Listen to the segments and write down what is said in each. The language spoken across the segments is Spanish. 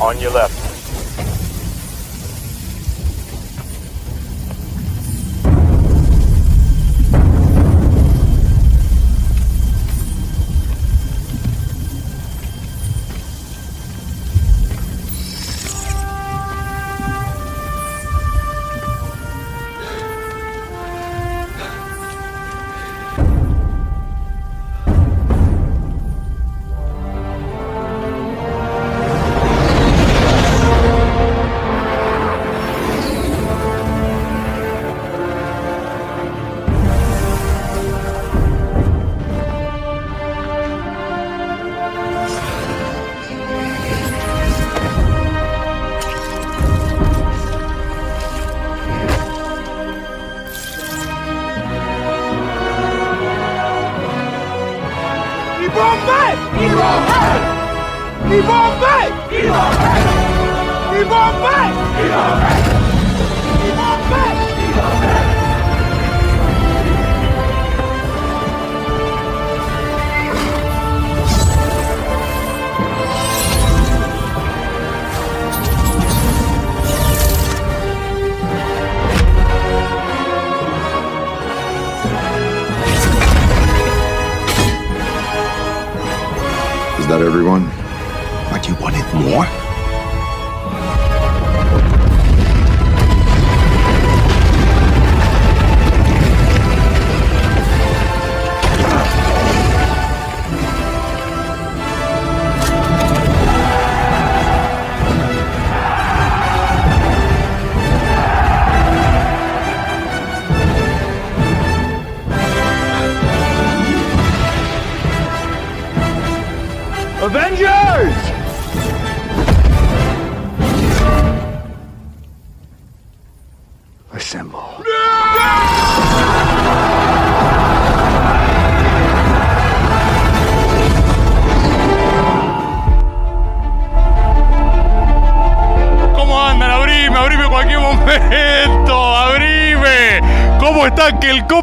On your left.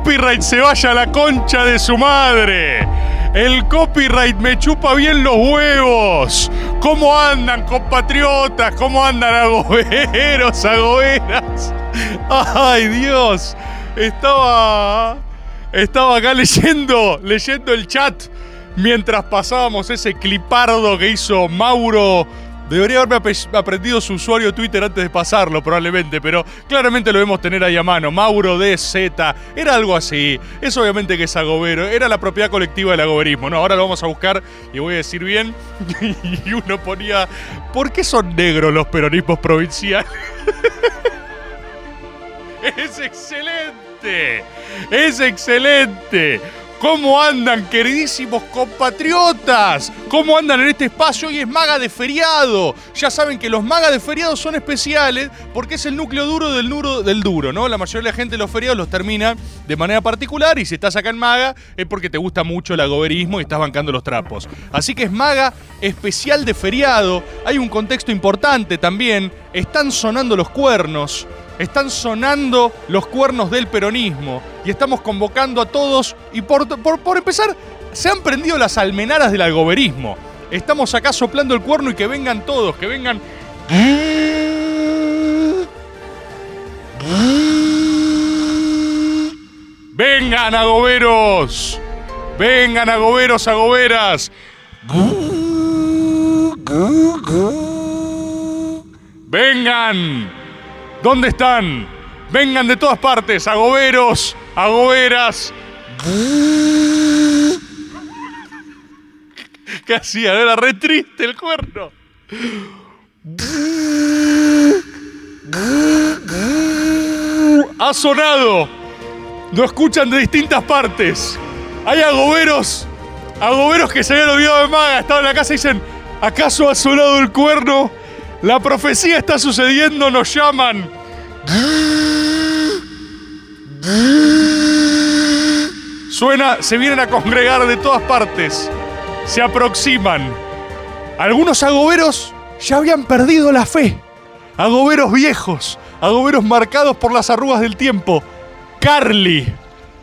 Copyright se vaya a la concha de su madre? El copyright me chupa bien los huevos. ¿Cómo andan, compatriotas? ¿Cómo andan, agoberos, agoberas? Ay, Dios. Estaba. Estaba acá leyendo, leyendo el chat mientras pasábamos ese clipardo que hizo Mauro. Debería haberme aprendido su usuario Twitter antes de pasarlo, probablemente, pero claramente lo debemos tener ahí a mano. Mauro DZ, era algo así. Es obviamente que es agobero, era la propiedad colectiva del agoberismo. No, ahora lo vamos a buscar y voy a decir bien. Y uno ponía, ¿por qué son negros los peronismos provinciales? Es excelente. Es excelente. ¿Cómo andan, queridísimos compatriotas? ¿Cómo andan en este espacio? Hoy es maga de feriado. Ya saben que los magas de feriado son especiales porque es el núcleo duro del duro del duro, ¿no? La mayoría de la gente los feriados los termina de manera particular y si estás acá en maga es porque te gusta mucho el agoberismo y estás bancando los trapos. Así que es maga especial de feriado. Hay un contexto importante también. Están sonando los cuernos. Están sonando los cuernos del peronismo y estamos convocando a todos y por, por, por empezar, se han prendido las almenaras del algoberismo. Estamos acá soplando el cuerno y que vengan todos, que vengan... Vengan agoberos, vengan agoberos, agoberas. Vengan. ¿Dónde están? Vengan de todas partes, agoberos, agoberas. ¿Qué hacía? Era re triste el cuerno. Ha sonado. Lo escuchan de distintas partes. Hay agoberos, agoberos que se habían olvidado de Maga. Estaban en la casa y dicen, ¿Acaso ha sonado el cuerno? La profecía está sucediendo, nos llaman. Suena, se vienen a congregar de todas partes. Se aproximan. Algunos agoberos ya habían perdido la fe. Agoberos viejos, agoberos marcados por las arrugas del tiempo. Carly.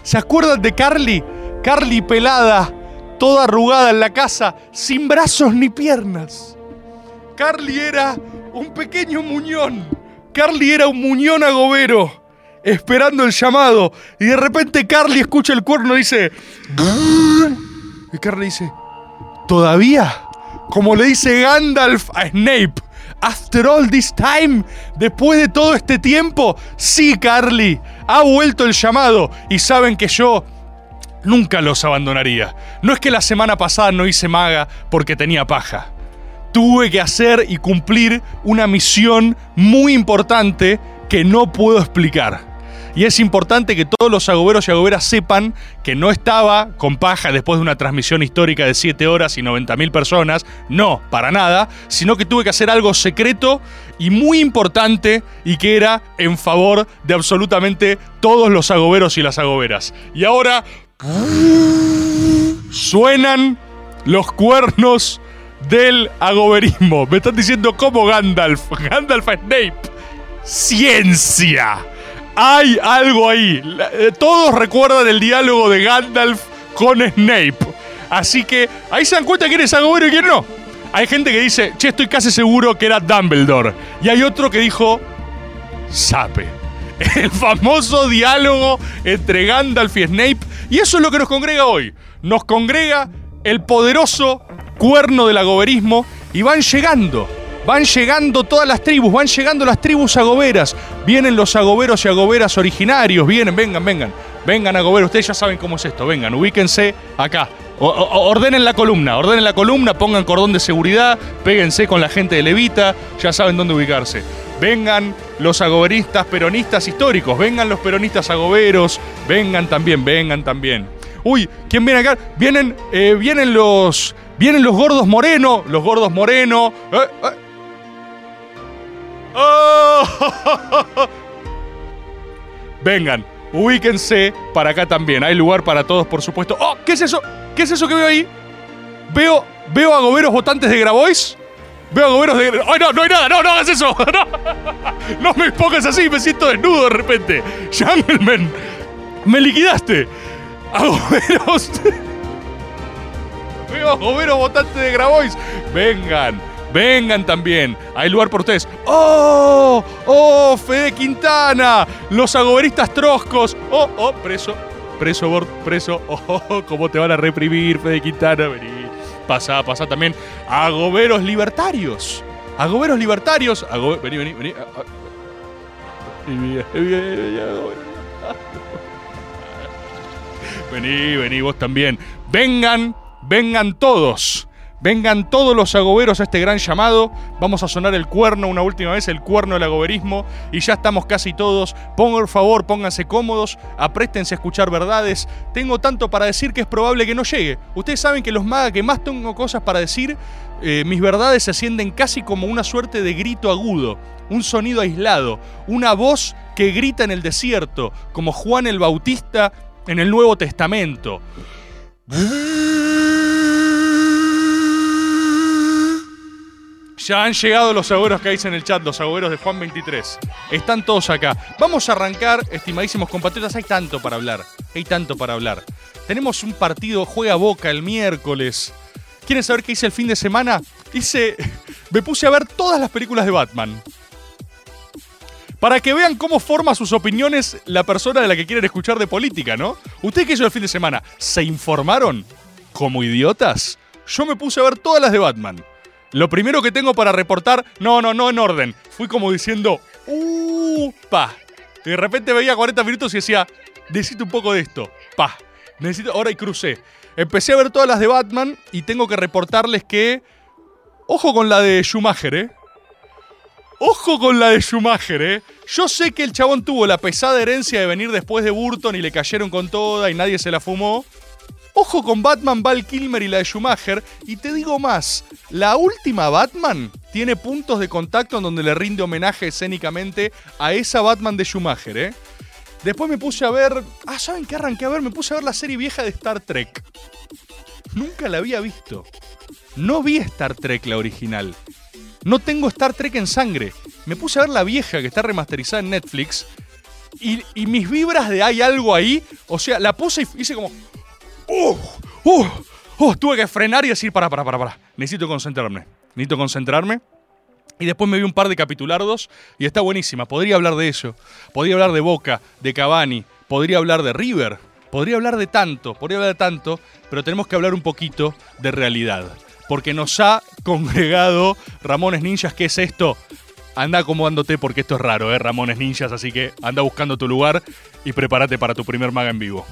¿Se acuerdan de Carly? Carly pelada, toda arrugada en la casa, sin brazos ni piernas. Carly era un pequeño muñón. Carly era un muñón agobero, esperando el llamado. Y de repente Carly escucha el cuerno y dice... Y Carly dice... ¿Todavía? Como le dice Gandalf a Snape. After all this time, después de todo este tiempo, sí, Carly, ha vuelto el llamado y saben que yo nunca los abandonaría. No es que la semana pasada no hice maga porque tenía paja. Tuve que hacer y cumplir una misión muy importante que no puedo explicar. Y es importante que todos los agoberos y agoberas sepan que no estaba con paja después de una transmisión histórica de 7 horas y 90.000 personas, no, para nada, sino que tuve que hacer algo secreto y muy importante y que era en favor de absolutamente todos los agoberos y las agoberas. Y ahora suenan los cuernos del agoberismo. Me están diciendo como Gandalf, Gandalf Snape. Ciencia. Hay algo ahí. Eh, Todos recuerdan el diálogo de Gandalf con Snape. Así que ahí se dan cuenta quién es agobero y quién no. Hay gente que dice, che, estoy casi seguro que era Dumbledore. Y hay otro que dijo, Sape. El famoso diálogo entre Gandalf y Snape. Y eso es lo que nos congrega hoy. Nos congrega el poderoso cuerno del agoberismo y van llegando. Van llegando todas las tribus, van llegando las tribus agoberas. Vienen los agoberos y agoberas originarios. Vienen, vengan, vengan. Vengan agoberos. Ustedes ya saben cómo es esto. Vengan, ubíquense acá. O- ordenen la columna, ordenen la columna, pongan cordón de seguridad, péguense con la gente de Levita, ya saben dónde ubicarse. Vengan los agoberistas peronistas históricos, vengan los peronistas agoberos, vengan también, vengan también. Uy, ¿quién viene acá? Vienen, eh, vienen los, vienen los gordos moreno, los gordos moreno. Eh, eh. ¡Oh! Vengan, ubíquense para acá también. Hay lugar para todos, por supuesto. ¡Oh! ¿Qué es eso? ¿Qué es eso que veo ahí? Veo, veo agoberos votantes de Grabois. Veo agoberos de. ¡Ay, no! ¡No hay nada! ¡No, no hagas eso! ¡No! No me pongas así, me siento desnudo de repente. Jungleman, me liquidaste. Agoberos. Agoberos votantes de Grabois. Vengan, vengan también. Hay lugar por ustedes. ¡Oh! ¡Oh! Fede Quintana. Los agoberistas troscos. ¡Oh! ¡Oh! Preso. Preso, Bort, preso. ¡Oh! oh, ¿Cómo te van a reprimir, Fede Quintana? Vení. Pasá, pasá también. Agoberos libertarios. Agoberos libertarios. Vení, vení, vení. Ah, ah. Vení, vení, vos también. Vengan, vengan todos. Vengan todos los agoberos a este gran llamado. Vamos a sonar el cuerno una última vez, el cuerno del agoberismo. Y ya estamos casi todos. Por favor, pónganse cómodos, apréstense a escuchar verdades. Tengo tanto para decir que es probable que no llegue. Ustedes saben que los magas que más tengo cosas para decir, eh, mis verdades se sienten casi como una suerte de grito agudo, un sonido aislado, una voz que grita en el desierto, como Juan el Bautista en el Nuevo Testamento. Ya han llegado los agoberos que hay en el chat, los agoberos de Juan 23. Están todos acá. Vamos a arrancar, estimadísimos compatriotas. Hay tanto para hablar. Hay tanto para hablar. Tenemos un partido, juega Boca el miércoles. ¿Quieren saber qué hice el fin de semana? Hice. Me puse a ver todas las películas de Batman. Para que vean cómo forma sus opiniones la persona de la que quieren escuchar de política, ¿no? ¿Ustedes qué hizo el fin de semana? ¿Se informaron? ¿Como idiotas? Yo me puse a ver todas las de Batman. Lo primero que tengo para reportar, no, no, no en orden. Fui como diciendo, ¡uh! ¡Pa! Y de repente veía 40 minutos y decía, necesito un poco de esto. ¡Pa! Necesito. Ahora y crucé. Empecé a ver todas las de Batman y tengo que reportarles que. Ojo con la de Schumacher, ¿eh? Ojo con la de Schumacher, ¿eh? Yo sé que el chabón tuvo la pesada herencia de venir después de Burton y le cayeron con toda y nadie se la fumó. Ojo con Batman, Val Kilmer y la de Schumacher. Y te digo más, la última Batman tiene puntos de contacto en donde le rinde homenaje escénicamente a esa Batman de Schumacher, ¿eh? Después me puse a ver... Ah, ¿saben qué arranqué a ver? Me puse a ver la serie vieja de Star Trek. Nunca la había visto. No vi Star Trek la original. No tengo Star Trek en sangre. Me puse a ver la vieja que está remasterizada en Netflix. Y, mis vibras de hay algo ahí. O sea, la puse y hice como. ¡Uh! ¡Uh! ¡Uh! Tuve que frenar y decir: para, para, para, para. Necesito concentrarme. Necesito concentrarme. Y después me vi un par de capitulardos y está buenísima. Podría hablar de eso. Podría hablar de Boca, de Cavani. Podría hablar de River. Podría hablar de tanto. Podría hablar de tanto. Pero tenemos que hablar un poquito de realidad porque nos ha congregado Ramones Ninjas. ¿Qué es esto? Anda acomodándote porque esto es raro, ¿eh? Ramones Ninjas, así que anda buscando tu lugar y prepárate para tu primer maga en vivo.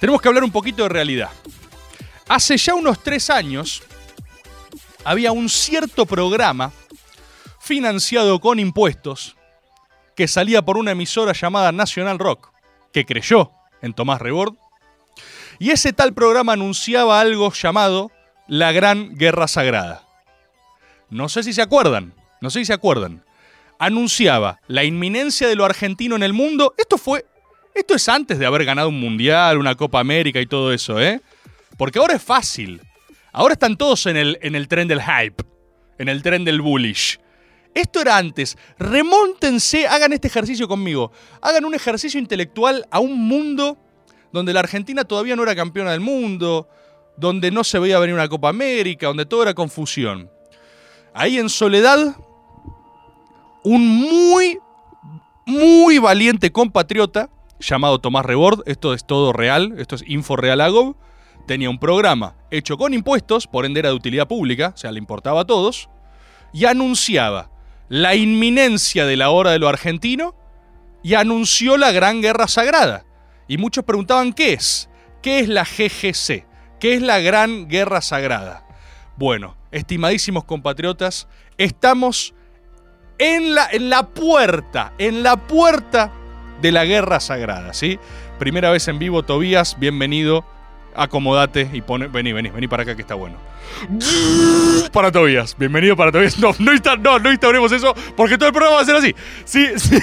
Tenemos que hablar un poquito de realidad. Hace ya unos tres años había un cierto programa financiado con impuestos que salía por una emisora llamada National Rock, que creyó en Tomás Rebord, y ese tal programa anunciaba algo llamado la Gran Guerra Sagrada. No sé si se acuerdan, no sé si se acuerdan. Anunciaba la inminencia de lo argentino en el mundo. Esto fue, esto es antes de haber ganado un mundial, una Copa América y todo eso, ¿eh? Porque ahora es fácil. Ahora están todos en el, en el tren del hype, en el tren del bullish. Esto era antes. Remóntense, hagan este ejercicio conmigo. Hagan un ejercicio intelectual a un mundo donde la Argentina todavía no era campeona del mundo, donde no se veía venir una Copa América, donde todo era confusión. Ahí en Soledad, un muy, muy valiente compatriota llamado Tomás Rebord, esto es todo real, esto es Info Real Agov, tenía un programa hecho con impuestos, por ende era de utilidad pública, o sea, le importaba a todos, y anunciaba la inminencia de la hora de lo argentino y anunció la Gran Guerra Sagrada. Y muchos preguntaban qué es, qué es la GGC, qué es la Gran Guerra Sagrada. Bueno, estimadísimos compatriotas, estamos en la, en la puerta, en la puerta de la Guerra Sagrada, ¿sí? Primera vez en vivo, Tobías, bienvenido. Acomodate y pone. Vení, vení, vení para acá que está bueno. Para Tobías, bienvenido para Tobías. No, no, insta- no, no instauremos eso porque todo el programa va a ser así. Si, si,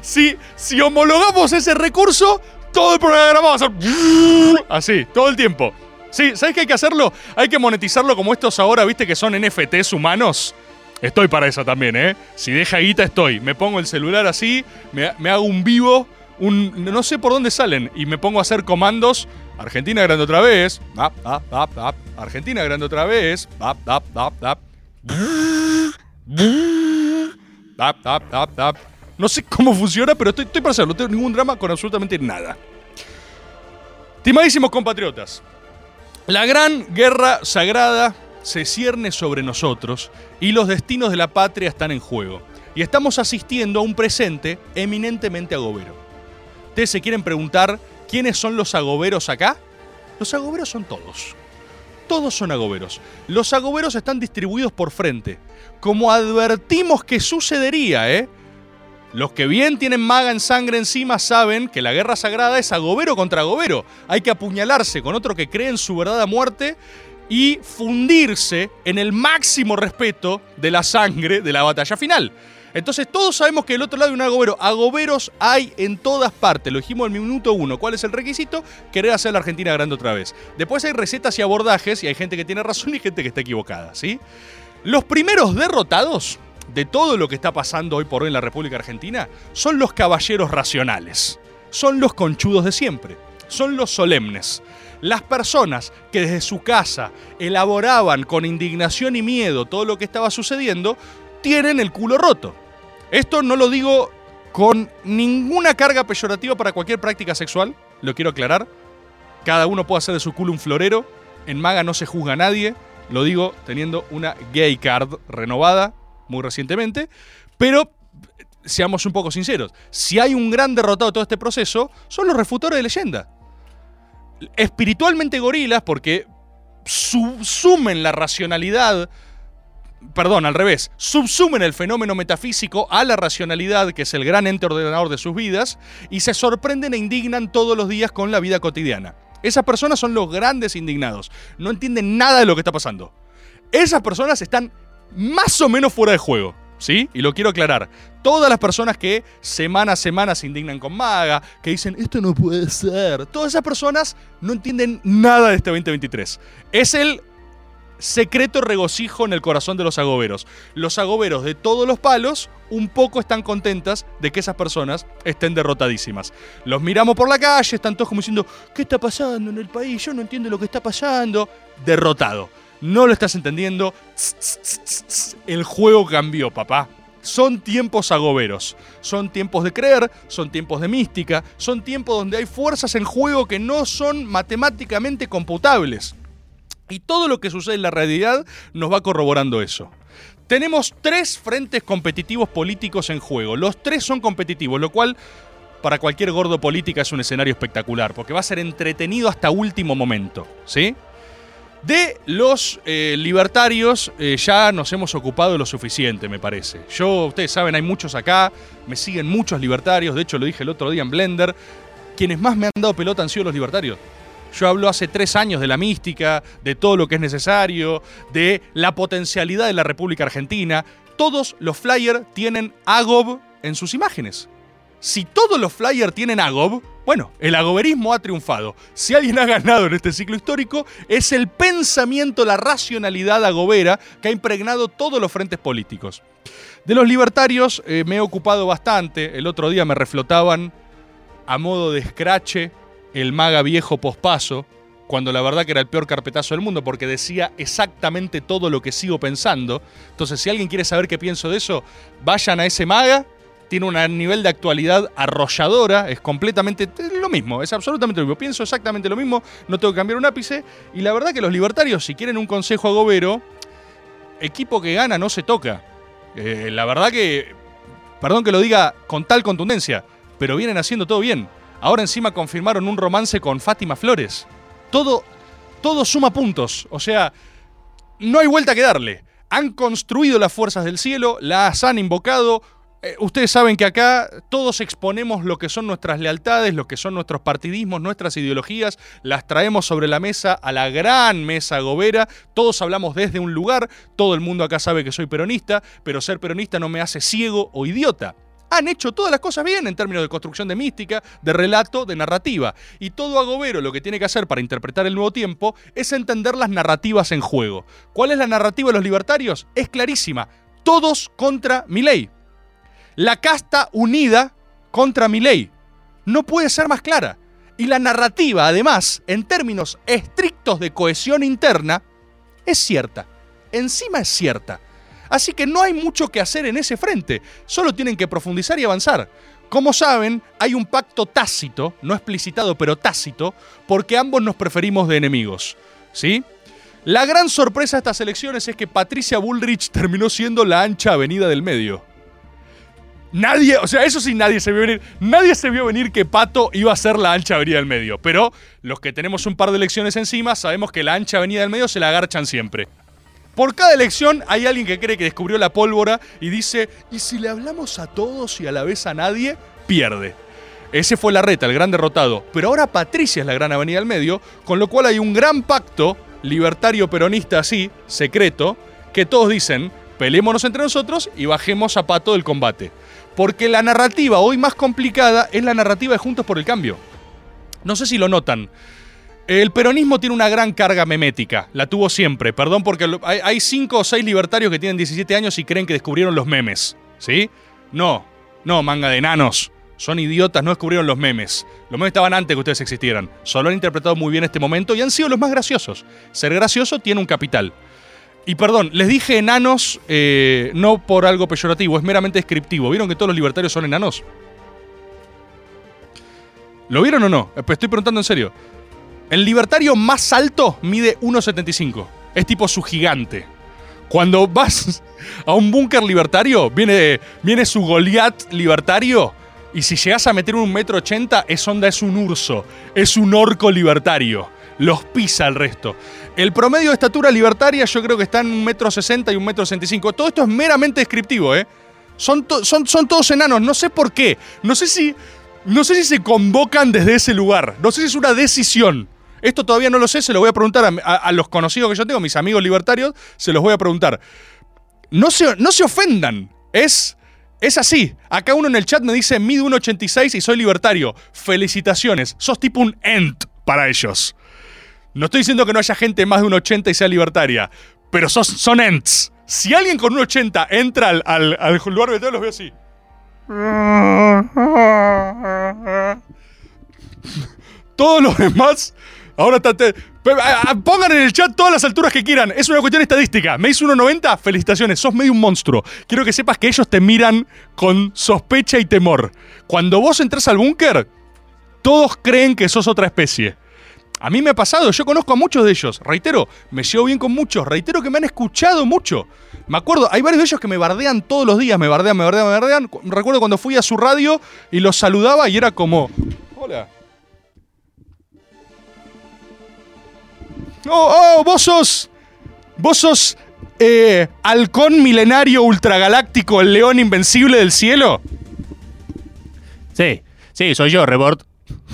si, si homologamos ese recurso, todo el programa va a ser así, todo el tiempo. Sí, ¿sabes qué hay que hacerlo? Hay que monetizarlo como estos ahora, viste, que son NFTs humanos. Estoy para eso también, ¿eh? Si deja guita, estoy. Me pongo el celular así, me, hago un vivo, un. No sé por dónde salen, y me pongo a hacer comandos. Argentina grande otra vez. Argentina grande otra vez. No sé cómo funciona, pero estoy, estoy para hacerlo. No tengo ningún drama con absolutamente nada. Estimadísimos compatriotas, la gran guerra sagrada se cierne sobre nosotros y los destinos de la patria están en juego. Y estamos asistiendo a un presente eminentemente agobero. ¿Ustedes se quieren preguntar quiénes son los agoberos acá? Los agoberos son todos. Todos son agoberos. Los agoberos están distribuidos por frente. Como advertimos que sucedería, ¿eh? Los que bien tienen maga en sangre encima saben que la guerra sagrada es agobero contra agobero. Hay que apuñalarse con otro que cree en su verdad a muerte y fundirse en el máximo respeto de la sangre de la batalla final. Entonces todos sabemos que del otro lado hay un agobero. Agoberos hay en todas partes. Lo dijimos en minuto uno. ¿Cuál es el requisito? Querer hacer la Argentina grande otra vez. Después hay recetas y abordajes y hay gente que tiene razón y gente que está equivocada, ¿sí? Los primeros derrotados de todo lo que está pasando hoy por hoy en la República Argentina son los caballeros racionales. Son los conchudos de siempre. Son los solemnes. Las personas que desde su casa elaboraban con indignación y miedo todo lo que estaba sucediendo, tienen el culo roto. Esto no lo digo con ninguna carga peyorativa para cualquier práctica sexual, lo quiero aclarar. Cada uno puede hacer de su culo un florero. En Maga no se juzga a nadie. Lo digo teniendo una gay card renovada muy recientemente. Pero seamos un poco sinceros. Si hay un gran derrotado de todo este proceso, son los refutores de leyenda. Espiritualmente gorilas porque subsumen la racionalidad perdón, al revés, subsumen el fenómeno metafísico a la racionalidad, que es el gran ente ordenador de sus vidas, y se sorprenden e indignan todos los días con la vida cotidiana. Esas personas son los grandes indignados. No entienden nada de lo que está pasando. Esas personas están más o menos fuera de juego. ¿Sí? Y lo quiero aclarar. Todas las personas que semana a semana se indignan con Maga, que dicen, esto no puede ser. Todas esas personas no entienden nada de este 2023. Es el secreto regocijo en el corazón de los agoberos. Los agoberos de todos los palos un poco están contentas de que esas personas estén derrotadísimas. Los miramos por la calle, están todos como diciendo, ¿qué está pasando en el país? Yo no entiendo lo que está pasando. Derrotado. No lo estás entendiendo. El juego cambió, papá. Son tiempos agoberos, son tiempos de creer, son tiempos de mística, son tiempos donde hay fuerzas en juego que no son matemáticamente computables. Y todo lo que sucede en la realidad nos va corroborando eso. Tenemos tres frentes competitivos políticos en juego. Los tres son competitivos, lo cual para cualquier gordo política es un escenario espectacular, porque va a ser entretenido hasta último momento, ¿sí? De los eh, libertarios eh, ya nos hemos ocupado lo suficiente, me parece. Yo, ustedes saben, hay muchos acá, me siguen muchos libertarios, de hecho lo dije el otro día en Blender. Quienes más me han dado pelota han sido los libertarios. Yo hablo hace tres años de la mística, de todo lo que es necesario, de la potencialidad de la República Argentina. Todos los flyers tienen Agob en sus imágenes. Si todos los flyers tienen Agob, bueno, el agoberismo ha triunfado. Si alguien ha ganado en este ciclo histórico, es el pensamiento, la racionalidad agobera que ha impregnado todos los frentes políticos. De los libertarios eh, me he ocupado bastante. El otro día me reflotaban a modo de escrache el maga viejo pospaso, cuando la verdad que era el peor carpetazo del mundo, porque decía exactamente todo lo que sigo pensando. Entonces, si alguien quiere saber qué pienso de eso, vayan a ese maga tiene un nivel de actualidad arrolladora, es completamente lo mismo, es absolutamente lo mismo. Pienso exactamente lo mismo, no tengo que cambiar un ápice. Y la verdad que los libertarios, si quieren un consejo agobero, equipo que gana no se toca. Eh, la verdad que, perdón que lo diga con tal contundencia, pero vienen haciendo todo bien. Ahora encima confirmaron un romance con Fátima Flores. Todo, todo suma puntos, o sea, no hay vuelta que darle. Han construido las fuerzas del cielo, las han invocado, eh, ustedes saben que acá todos exponemos lo que son nuestras lealtades, lo que son nuestros partidismos, nuestras ideologías, las traemos sobre la mesa a la gran mesa gobera, todos hablamos desde un lugar, todo el mundo acá sabe que soy peronista, pero ser peronista no me hace ciego o idiota. Han hecho todas las cosas bien en términos de construcción de mística, de relato, de narrativa. Y todo agobero lo que tiene que hacer para interpretar el nuevo tiempo es entender las narrativas en juego. ¿Cuál es la narrativa de los libertarios? Es clarísima. Todos contra mi ley la casta unida contra mi ley. No puede ser más clara. Y la narrativa, además, en términos estrictos de cohesión interna, es cierta. Encima es cierta. Así que no hay mucho que hacer en ese frente. Solo tienen que profundizar y avanzar. Como saben, hay un pacto tácito, no explicitado, pero tácito, porque ambos nos preferimos de enemigos. ¿Sí? La gran sorpresa de estas elecciones es que Patricia Bullrich terminó siendo la ancha avenida del medio. Nadie, o sea, eso sí nadie se vio venir. Nadie se vio venir que Pato iba a ser la ancha avenida del medio. Pero los que tenemos un par de elecciones encima sabemos que la ancha avenida del medio se la agarchan siempre. Por cada elección hay alguien que cree que descubrió la pólvora y dice, ¿y si le hablamos a todos y a la vez a nadie? Pierde. Ese fue la reta, el gran derrotado. Pero ahora Patricia es la gran avenida del medio, con lo cual hay un gran pacto libertario peronista así, secreto, que todos dicen, peleémonos entre nosotros y bajemos a Pato del combate. Porque la narrativa hoy más complicada es la narrativa de Juntos por el Cambio. No sé si lo notan. El peronismo tiene una gran carga memética, la tuvo siempre. Perdón porque hay cinco o seis libertarios que tienen 17 años y creen que descubrieron los memes. ¿Sí? No, no, manga de enanos. Son idiotas, no descubrieron los memes. Los memes estaban antes que ustedes existieran. Solo han interpretado muy bien este momento y han sido los más graciosos. Ser gracioso tiene un capital. Y perdón, les dije enanos eh, no por algo peyorativo, es meramente descriptivo. ¿Vieron que todos los libertarios son enanos? ¿Lo vieron o no? Eh, pues estoy preguntando en serio. El libertario más alto mide 1,75. Es tipo su gigante. Cuando vas a un búnker libertario, viene, viene su Goliath libertario. Y si llegas a meter un metro ochenta, es onda, es un urso. Es un orco libertario. Los pisa el resto. El promedio de estatura libertaria yo creo que está en un metro sesenta y un metro sesenta y cinco. Todo esto es meramente descriptivo, ¿eh? Son, todos enanos, no sé por qué. No sé si. No sé si se convocan desde ese lugar. No sé si es una decisión. Esto todavía no lo sé, se lo voy a preguntar a los conocidos que yo tengo, mis amigos libertarios, se los voy a preguntar. No se, no se ofendan, es, es así. Acá uno en el chat me dice, mido 1,86 y soy libertario. Felicitaciones, sos tipo un ent para ellos. No estoy diciendo que no haya gente más de un 80 y sea libertaria, pero sos, son ents. Si alguien con un 80 entra al, lugar de los veo así. Todos los demás. Ahora está. pongan en el chat todas las alturas que quieran. Es una cuestión estadística. Me hizo 1.90. Felicitaciones. Sos medio un monstruo. Quiero que sepas que ellos te miran con sospecha y temor. Cuando vos entras al búnker, todos creen que sos otra especie. A mí me ha pasado, yo conozco a muchos de ellos. Reitero, me llevo bien con muchos. Reitero que me han escuchado mucho. Me acuerdo, hay varios de ellos que me bardean todos los días. Me bardean, me bardean, me bardean. Cu- Recuerdo cuando fui a su radio y los saludaba y era como. Hola. Oh, oh, vos sos. Vos sos. eh, halcón milenario ultragaláctico, el león invencible del cielo. Sí, sí, soy yo, Rebord.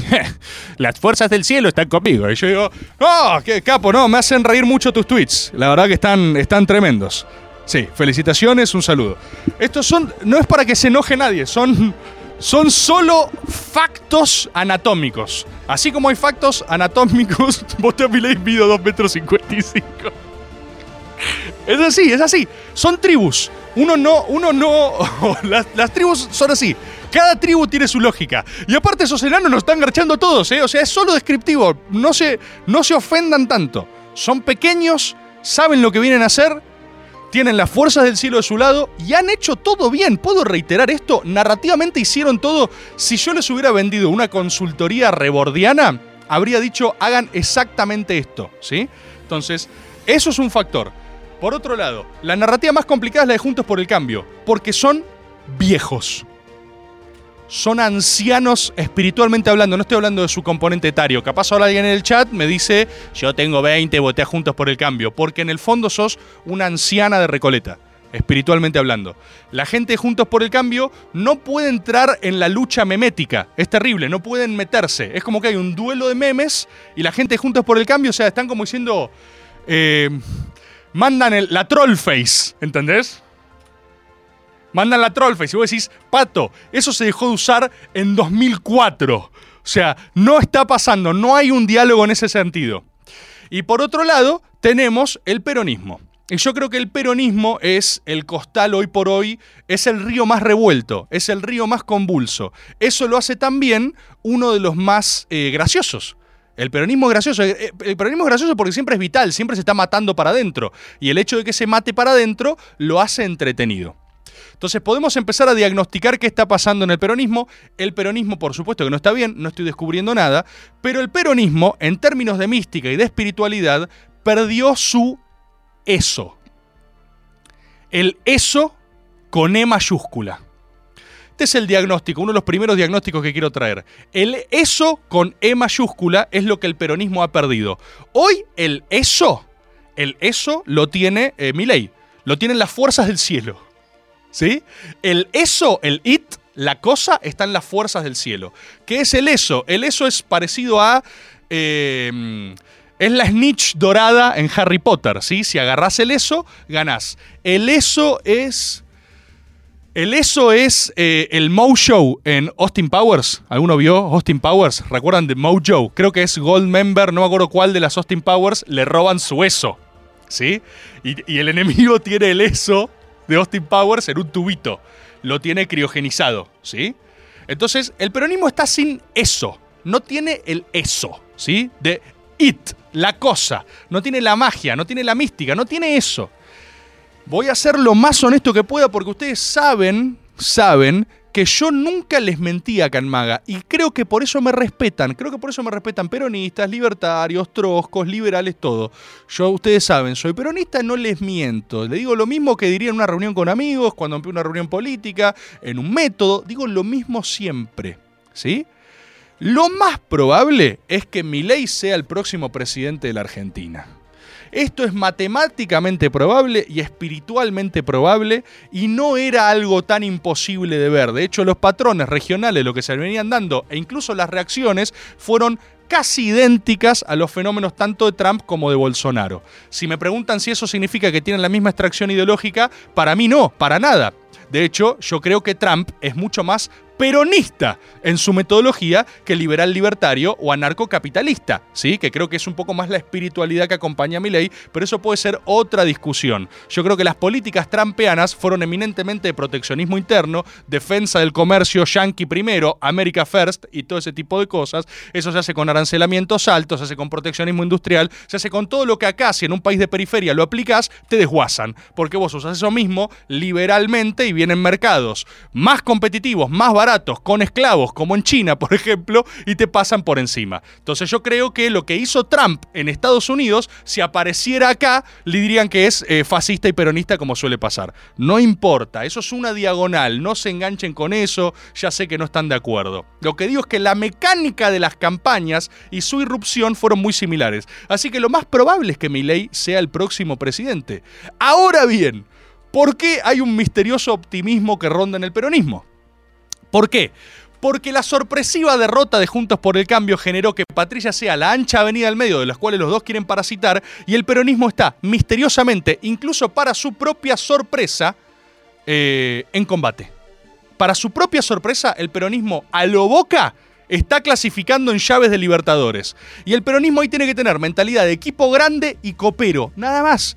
Las fuerzas del cielo están conmigo. Y yo digo, no, qué capo, no, me hacen reír mucho tus tweets. La verdad que están, están tremendos. Sí, felicitaciones, un saludo. Estos son, no es para que se enoje nadie, son, son solo factos anatómicos. Así como hay factos anatómicos, vos también mido 2 metros 55. Es así, es así. Son tribus. Uno no, uno no. Las, las tribus son así. Cada tribu tiene su lógica. Y aparte esos enanos nos están garchando todos, ¿eh? O sea, es solo descriptivo. No se, no se ofendan tanto. Son pequeños, saben lo que vienen a hacer, tienen las fuerzas del cielo de su lado y han hecho todo bien. ¿Puedo reiterar esto? Narrativamente hicieron todo. Si yo les hubiera vendido una consultoría rebordiana, habría dicho hagan exactamente esto, ¿sí? Entonces, eso es un factor. Por otro lado, la narrativa más complicada es la de Juntos por el Cambio, porque son viejos. Son ancianos espiritualmente hablando, no estoy hablando de su componente etario. Capaz ahora alguien en el chat me dice, yo tengo 20, voté Juntos por el Cambio, porque en el fondo sos una anciana de Recoleta, espiritualmente hablando. La gente Juntos por el Cambio no puede entrar en la lucha memética, es terrible, no pueden meterse. Es como que hay un duelo de memes y la gente Juntos por el Cambio, o sea, están como diciendo... eh, mandan el- la troll face, ¿entendés? Mandan la troll face y vos decís, Pato, eso se dejó de usar en 2004. O sea, no está pasando, no hay un diálogo en ese sentido. Y por otro lado, tenemos el peronismo. Y yo creo que el peronismo es el costal hoy por hoy, es el río más revuelto, es el río más convulso. Eso lo hace también uno de los más eh, graciosos. El peronismo es gracioso. Eh, El peronismo es gracioso porque siempre es vital, siempre se está matando para adentro. Y el hecho de que se mate para adentro lo hace entretenido. Entonces podemos empezar a diagnosticar qué está pasando en el peronismo. El peronismo, por supuesto que no está bien, no estoy descubriendo nada, pero el peronismo, en términos de mística y de espiritualidad, perdió su eso. El eso con E mayúscula. Este es el diagnóstico, uno de los primeros diagnósticos que quiero traer. El eso con E mayúscula es lo que el peronismo ha perdido. Hoy el eso, el eso lo tiene eh, Milei, lo tienen las fuerzas del cielo. ¿Sí? El eso, el it, la cosa, está en las fuerzas del cielo. ¿Qué es el eso? El eso es parecido a... eh, es la snitch dorada en Harry Potter, ¿sí? Si agarrás el eso, ganás. El eso es... El eso es eh, el Mojo en Austin Powers. ¿Alguno vio Austin Powers? ¿Recuerdan de Mojo? Creo que es Gold Member, no me acuerdo cuál de las Austin Powers, le roban su eso. ¿Sí? Y el enemigo tiene el eso de Austin Powers en un tubito. Lo tiene criogenizado, ¿sí? Entonces, el peronismo está sin eso. No tiene el eso, ¿sí? De it, la cosa. No tiene la magia, no tiene la mística, no tiene eso. Voy a ser lo más honesto que pueda porque ustedes saben, saben que yo nunca les mentí a Canmaga y creo que por eso me respetan, creo que por eso me respetan peronistas, libertarios, troscos, liberales, todo. Yo, ustedes saben, soy peronista, no les miento. Le digo lo mismo que diría en una reunión con amigos, cuando empiezo una reunión política, en un método, digo lo mismo siempre, ¿sí? Lo más probable es que Milei sea el próximo presidente de la Argentina. Esto es matemáticamente probable y espiritualmente probable y no era algo tan imposible de ver. De hecho, los patrones regionales, lo que se venían dando e incluso las reacciones fueron casi idénticas a los fenómenos tanto de Trump como de Bolsonaro. Si me preguntan si eso significa que tienen la misma extracción ideológica, para mí no, para nada. De hecho, yo creo que Trump es mucho más peronista en su metodología que liberal libertario o anarcocapitalista, ¿sí? Que creo que es un poco más la espiritualidad que acompaña a mi ley, pero eso puede ser otra discusión. Yo creo que las políticas trampeanas fueron eminentemente de proteccionismo interno, defensa del comercio yankee primero, America First y todo ese tipo de cosas. Eso se hace con arancelamientos altos, se hace con proteccionismo industrial, se hace con todo lo que acá, si en un país de periferia lo aplicas, te desguasan, porque vos usas eso mismo liberalmente y vienen mercados más competitivos, más baratos, con esclavos, como en China, por ejemplo, y te pasan por encima. Entonces yo creo que lo que hizo Trump en Estados Unidos, si apareciera acá, le dirían que es eh, fascista y peronista como suele pasar. No importa, eso es una diagonal, no se enganchen con eso, ya sé que no están de acuerdo. Lo que digo es que la mecánica de las campañas y su irrupción fueron muy similares. Así que lo más probable es que Milley sea el próximo presidente. Ahora bien, ¿por qué hay un misterioso optimismo que ronda en el peronismo? ¿Por qué? Porque la sorpresiva derrota de Juntos por el Cambio generó que Patricia sea la ancha avenida al medio de las cuales los dos quieren parasitar y el peronismo está misteriosamente, incluso para su propia sorpresa, eh, en combate. Para su propia sorpresa, el peronismo a lo boca está clasificando en llaves de Libertadores. Y el peronismo hoy tiene que tener mentalidad de equipo grande y copero, nada más.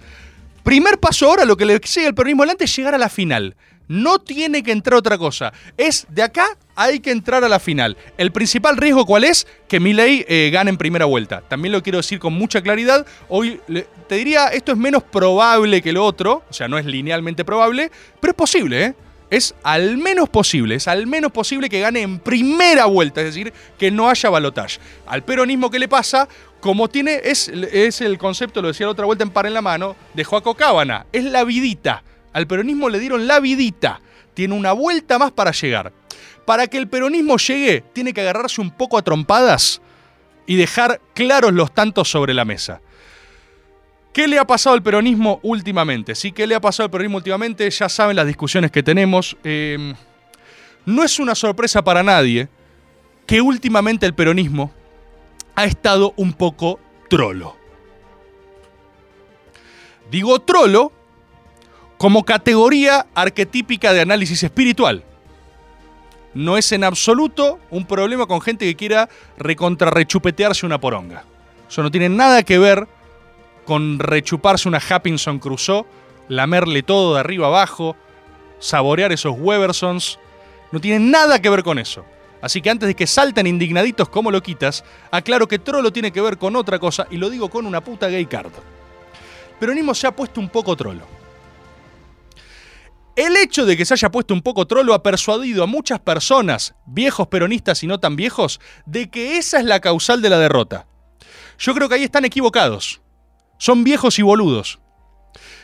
Primer paso ahora, lo que le sigue al peronismo adelante es llegar a la final. No tiene que entrar otra cosa. Es de acá hay que entrar a la final. El principal riesgo cuál es? Que Milei eh, gane en primera vuelta. También lo quiero decir con mucha claridad. Hoy le- te diría, esto es menos probable que lo otro. O sea, no es linealmente probable, pero es posible, ¿eh? Es al menos posible, es al menos posible que gane en primera vuelta, es decir, que no haya balotaje. Al peronismo que le pasa, como tiene, es, es el concepto, lo decía la otra vuelta en par en la mano, de Joaco Cábana, es la vidita. Al peronismo le dieron la vidita. Tiene una vuelta más para llegar. Para que el peronismo llegue, tiene que agarrarse un poco a trompadas y dejar claros los tantos sobre la mesa. ¿Qué le ha pasado al peronismo últimamente? Sí, ¿qué le ha pasado al peronismo últimamente? Ya saben las discusiones que tenemos. Eh, no es una sorpresa para nadie que últimamente el peronismo ha estado un poco trolo. Digo trolo como categoría arquetípica de análisis espiritual. No es en absoluto un problema con gente que quiera recontrarrechupetearse una poronga. Eso no tiene nada que ver con rechuparse una Happinson Crusoe, lamerle todo de arriba abajo, saborear esos Webersons. No tiene nada que ver con eso. Así que antes de que salten indignaditos como loquitas, aclaro que trolo tiene que ver con otra cosa y lo digo con una puta gay card. Peronismo se ha puesto un poco trolo. El hecho de que se haya puesto un poco trolo ha persuadido a muchas personas, viejos peronistas y no tan viejos, de que esa es la causal de la derrota. Yo creo que ahí están equivocados. Son viejos y boludos.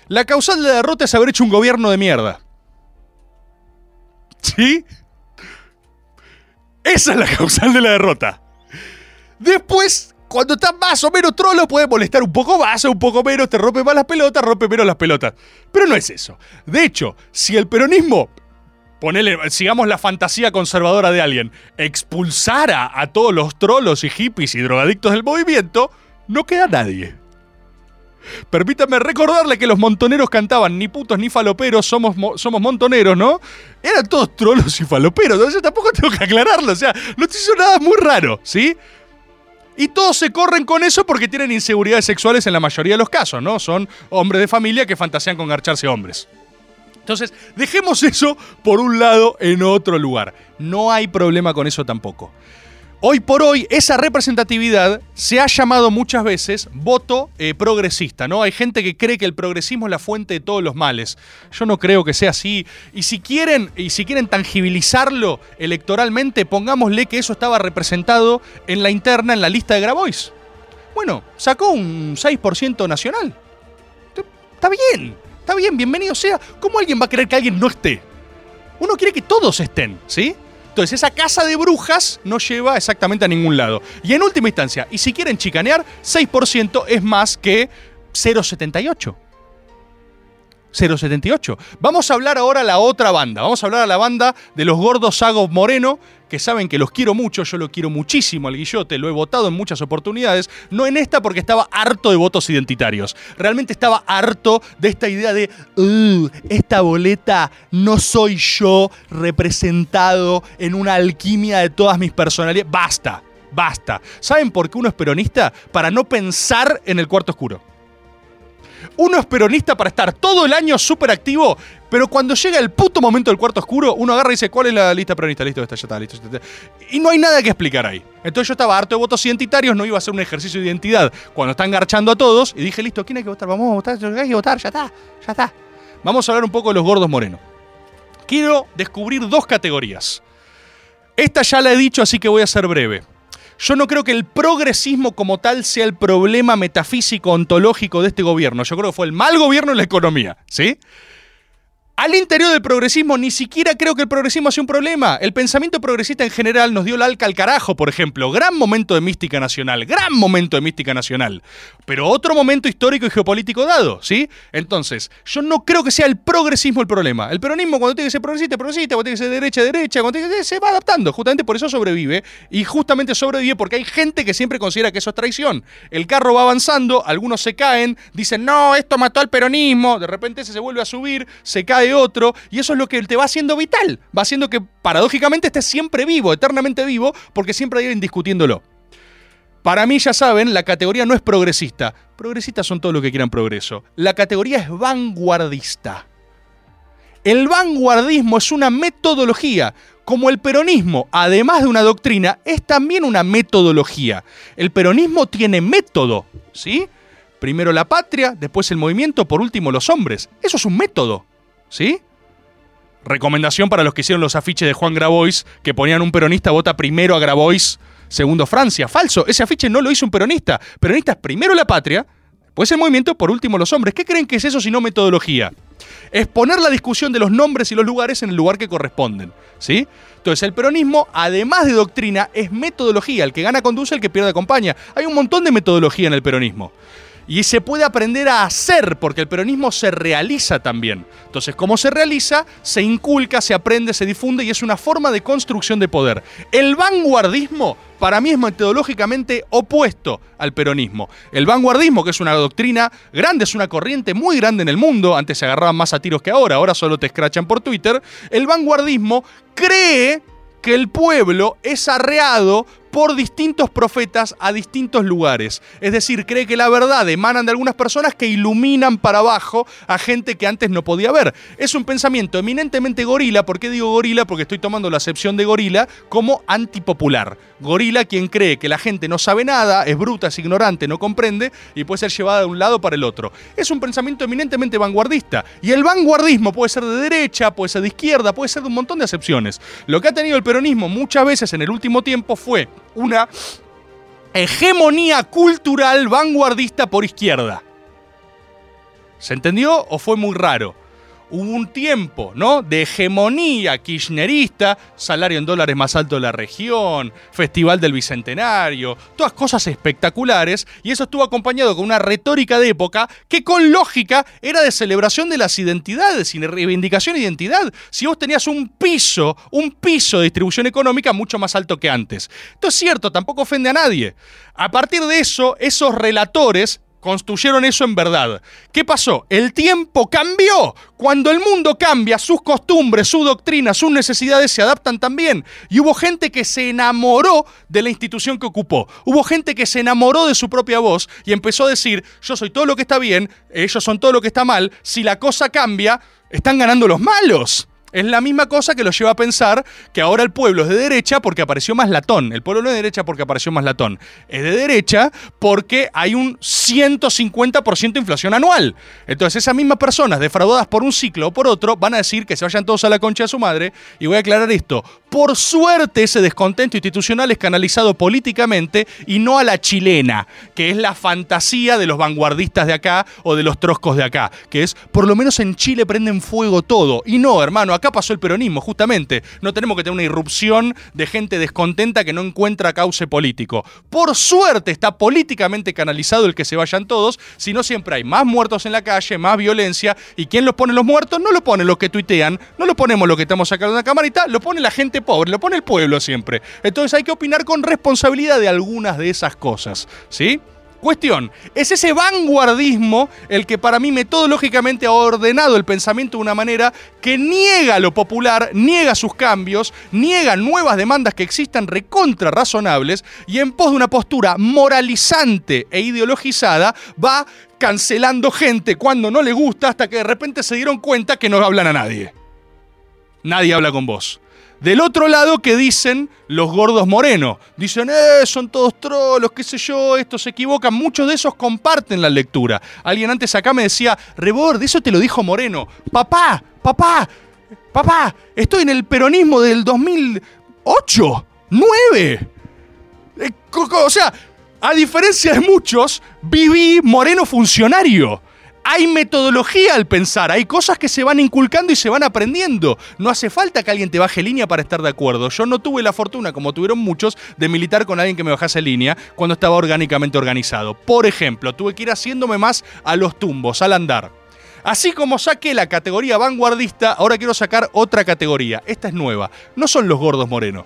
La causal de la derrota es haber hecho un gobierno de mierda. ¿Sí? Esa es la causal de la derrota. Después, cuando estás más o menos trolo, puede molestar un poco más o un poco menos, te rompe más las pelotas, rompe menos las pelotas. Pero no es eso. De hecho, si el peronismo, ponele, sigamos la fantasía conservadora de alguien, expulsara a todos los trolos y hippies y drogadictos del movimiento, no queda nadie. Permítame recordarle que los montoneros cantaban ni putos ni faloperos, somos, mo- somos montoneros, ¿no? Eran todos trolos y faloperos, entonces tampoco tengo que aclararlo, o sea, no te hizo nada muy raro, ¿sí? Y todos se corren con eso porque tienen inseguridades sexuales en la mayoría de los casos, ¿no? Son hombres de familia que fantasean con garcharse hombres. Entonces, dejemos eso por un lado en otro lugar. No hay problema con eso tampoco. Hoy por hoy, esa representatividad se ha llamado muchas veces voto eh, progresista, ¿no? Hay gente que cree que el progresismo es la fuente de todos los males. Yo no creo que sea así. Y si quieren, y si quieren tangibilizarlo electoralmente, pongámosle que eso estaba representado en la interna, en la lista de Grabois. Bueno, sacó un 6% nacional. Está bien, está bien, bienvenido sea. ¿Cómo alguien va a querer que alguien no esté? Uno quiere que todos estén, ¿sí? Entonces esa casa de brujas no lleva exactamente a ningún lado. Y en última instancia, y si quieren chicanear, 6% es más que 0,78. 078. Vamos a hablar ahora a la otra banda. Vamos a hablar a la banda de los gordos Sagos Moreno, que saben que los quiero mucho, yo lo quiero muchísimo al Guillote, lo he votado en muchas oportunidades, no en esta porque estaba harto de votos identitarios. Realmente estaba harto de esta idea de, "Uh, esta boleta no soy yo representado en una alquimia de todas mis personalidades. Basta, basta. ¿Saben por qué uno es peronista? Para no pensar en el cuarto oscuro. Uno es peronista para estar todo el año súper activo, pero cuando llega el puto momento del cuarto oscuro, uno agarra y dice, ¿cuál es la lista peronista? Listo, esta ya está, listo. ya está. Y no hay nada que explicar ahí. Entonces yo estaba harto de votos identitarios, no iba a hacer un ejercicio de identidad cuando están garchando a todos, y dije, listo, ¿quién hay que votar? Vamos a votar, hay que votar, ya está, ya está. Vamos a hablar un poco de los gordos morenos. Quiero descubrir dos categorías. Esta ya la he dicho, así que voy a ser breve. Yo no creo que el progresismo como tal sea el problema metafísico ontológico de este gobierno. Yo creo que fue el mal gobierno en la economía, ¿sí? Al interior del progresismo ni siquiera creo que el progresismo sea un problema. El pensamiento progresista en general nos dio el alca al carajo, por ejemplo. Gran momento de mística nacional, gran momento de mística nacional. Pero otro momento histórico y geopolítico dado, ¿sí? Entonces, yo no creo que sea el progresismo el problema. El peronismo cuando tiene que ser progresista, es progresista, cuando tiene que ser derecha, derecha, cuando tiene que ser, se va adaptando. Justamente por eso sobrevive. Y justamente sobrevive porque hay gente que siempre considera que eso es traición. El carro va avanzando, algunos se caen, dicen, no, esto mató al peronismo. De repente se vuelve a subir, se cae otro, y eso es lo que te va haciendo vital. Va haciendo que paradójicamente estés siempre vivo, eternamente vivo, porque siempre hay alguien discutiéndolo. Para mí, ya saben, la categoría no es progresista. Progresistas son todos los que quieran progreso. La categoría es vanguardista. El vanguardismo es una metodología, como el peronismo, además de una doctrina, es también una metodología. El peronismo tiene método, ¿sí? Primero la patria, después el movimiento, por último los hombres. Eso es un método, ¿sí? Recomendación para los que hicieron los afiches de Juan Grabois, que ponían un peronista vota primero a Grabois, segundo Francia. Falso, ese afiche no lo hizo un peronista. Peronista es primero la patria, después el movimiento, por último los hombres. ¿Qué creen que es eso si no metodología? Es poner la discusión de los nombres y los lugares en el lugar que corresponden, ¿sí? Entonces el peronismo, además de doctrina, es metodología. El que gana conduce, el que pierde acompaña. Hay un montón de metodología en el peronismo. Y se puede aprender a hacer, porque el peronismo se realiza también. Entonces, como se realiza, se inculca, se aprende, se difunde y es una forma de construcción de poder. El vanguardismo, para mí, es metodológicamente opuesto al peronismo. El vanguardismo, que es una doctrina grande, es una corriente muy grande en el mundo, antes se agarraban más a tiros que ahora, ahora solo te escrachan por Twitter, el vanguardismo cree que el pueblo es arreado por distintos profetas a distintos lugares. Es decir, cree que la verdad emana de algunas personas que iluminan para abajo a gente que antes no podía ver. Es un pensamiento eminentemente gorila. ¿Por qué digo gorila? Porque estoy tomando la acepción de gorila como antipopular. Gorila quien cree que la gente no sabe nada, es bruta, es ignorante, no comprende y puede ser llevada de un lado para el otro. Es un pensamiento eminentemente vanguardista. Y el vanguardismo puede ser de derecha, puede ser de izquierda, puede ser de un montón de acepciones. Lo que ha tenido el peronismo muchas veces en el último tiempo fue una hegemonía cultural vanguardista por izquierda. ¿Se entendió o fue muy raro? Hubo un tiempo, ¿no? De hegemonía kirchnerista, salario en dólares más alto de la región, Festival del Bicentenario, todas cosas espectaculares, y eso estuvo acompañado con una retórica de época que con lógica era de celebración de las identidades y reivindicación de identidad. Si vos tenías un piso, un piso de distribución económica mucho más alto que antes. Esto es cierto, tampoco ofende a nadie. A partir de eso, esos relatores construyeron eso en verdad. ¿Qué pasó? El tiempo cambió. Cuando el mundo cambia, sus costumbres, su doctrina, sus necesidades se adaptan también. Y hubo gente que se enamoró de la institución que ocupó. Hubo gente que se enamoró de su propia voz y empezó a decir, yo soy todo lo que está bien, ellos son todo lo que está mal. Si la cosa cambia, están ganando los malos. Es la misma cosa que los lleva a pensar que ahora el pueblo es de derecha porque apareció más latón. El pueblo no es de derecha porque apareció más latón. Es de derecha porque hay un 150% de inflación anual. Entonces esas mismas personas defraudadas por un ciclo o por otro van a decir que se vayan todos a la concha de su madre. Y voy a aclarar esto. Por suerte ese descontento institucional es canalizado políticamente y no a la chilena, que es la fantasía de los vanguardistas de acá o de los troscos de acá, que es por lo menos en Chile prenden fuego todo. Y no, hermano, acá acá pasó el peronismo, justamente. No tenemos que tener una irrupción de gente descontenta que no encuentra cauce político. Por suerte está políticamente canalizado el que se vayan todos, si no siempre hay más muertos en la calle, más violencia, y ¿quién los pone los muertos? No lo ponen los que tuitean, no lo ponemos los que estamos sacando una camarita, lo pone la gente pobre, lo pone el pueblo siempre. Entonces hay que opinar con responsabilidad de algunas de esas cosas, ¿sí? Cuestión, es ese vanguardismo el que para mí metodológicamente ha ordenado el pensamiento de una manera que niega lo popular, niega sus cambios, niega nuevas demandas que existan recontra razonables y en pos de una postura moralizante e ideologizada va cancelando gente cuando no le gusta hasta que de repente se dieron cuenta que no hablan a nadie. Nadie habla con vos. Del otro lado, que dicen los gordos morenos? Dicen, eh, son todos trolos, qué sé yo, estos se equivocan. Muchos de esos comparten la lectura. Alguien antes acá me decía, Rebord, eso te lo dijo Moreno. Papá, papá, papá, estoy en el peronismo del 2008, 9. Eh, o sea, a diferencia de muchos, viví Moreno funcionario. Hay metodología al pensar, hay cosas que se van inculcando y se van aprendiendo. No hace falta que alguien te baje línea para estar de acuerdo. Yo no tuve la fortuna, como tuvieron muchos, de militar con alguien que me bajase línea cuando estaba orgánicamente organizado. Por ejemplo, tuve que ir haciéndome más a los tumbos, al andar. Así como saqué la categoría vanguardista, ahora quiero sacar otra categoría. Esta es nueva. No son los gordos morenos.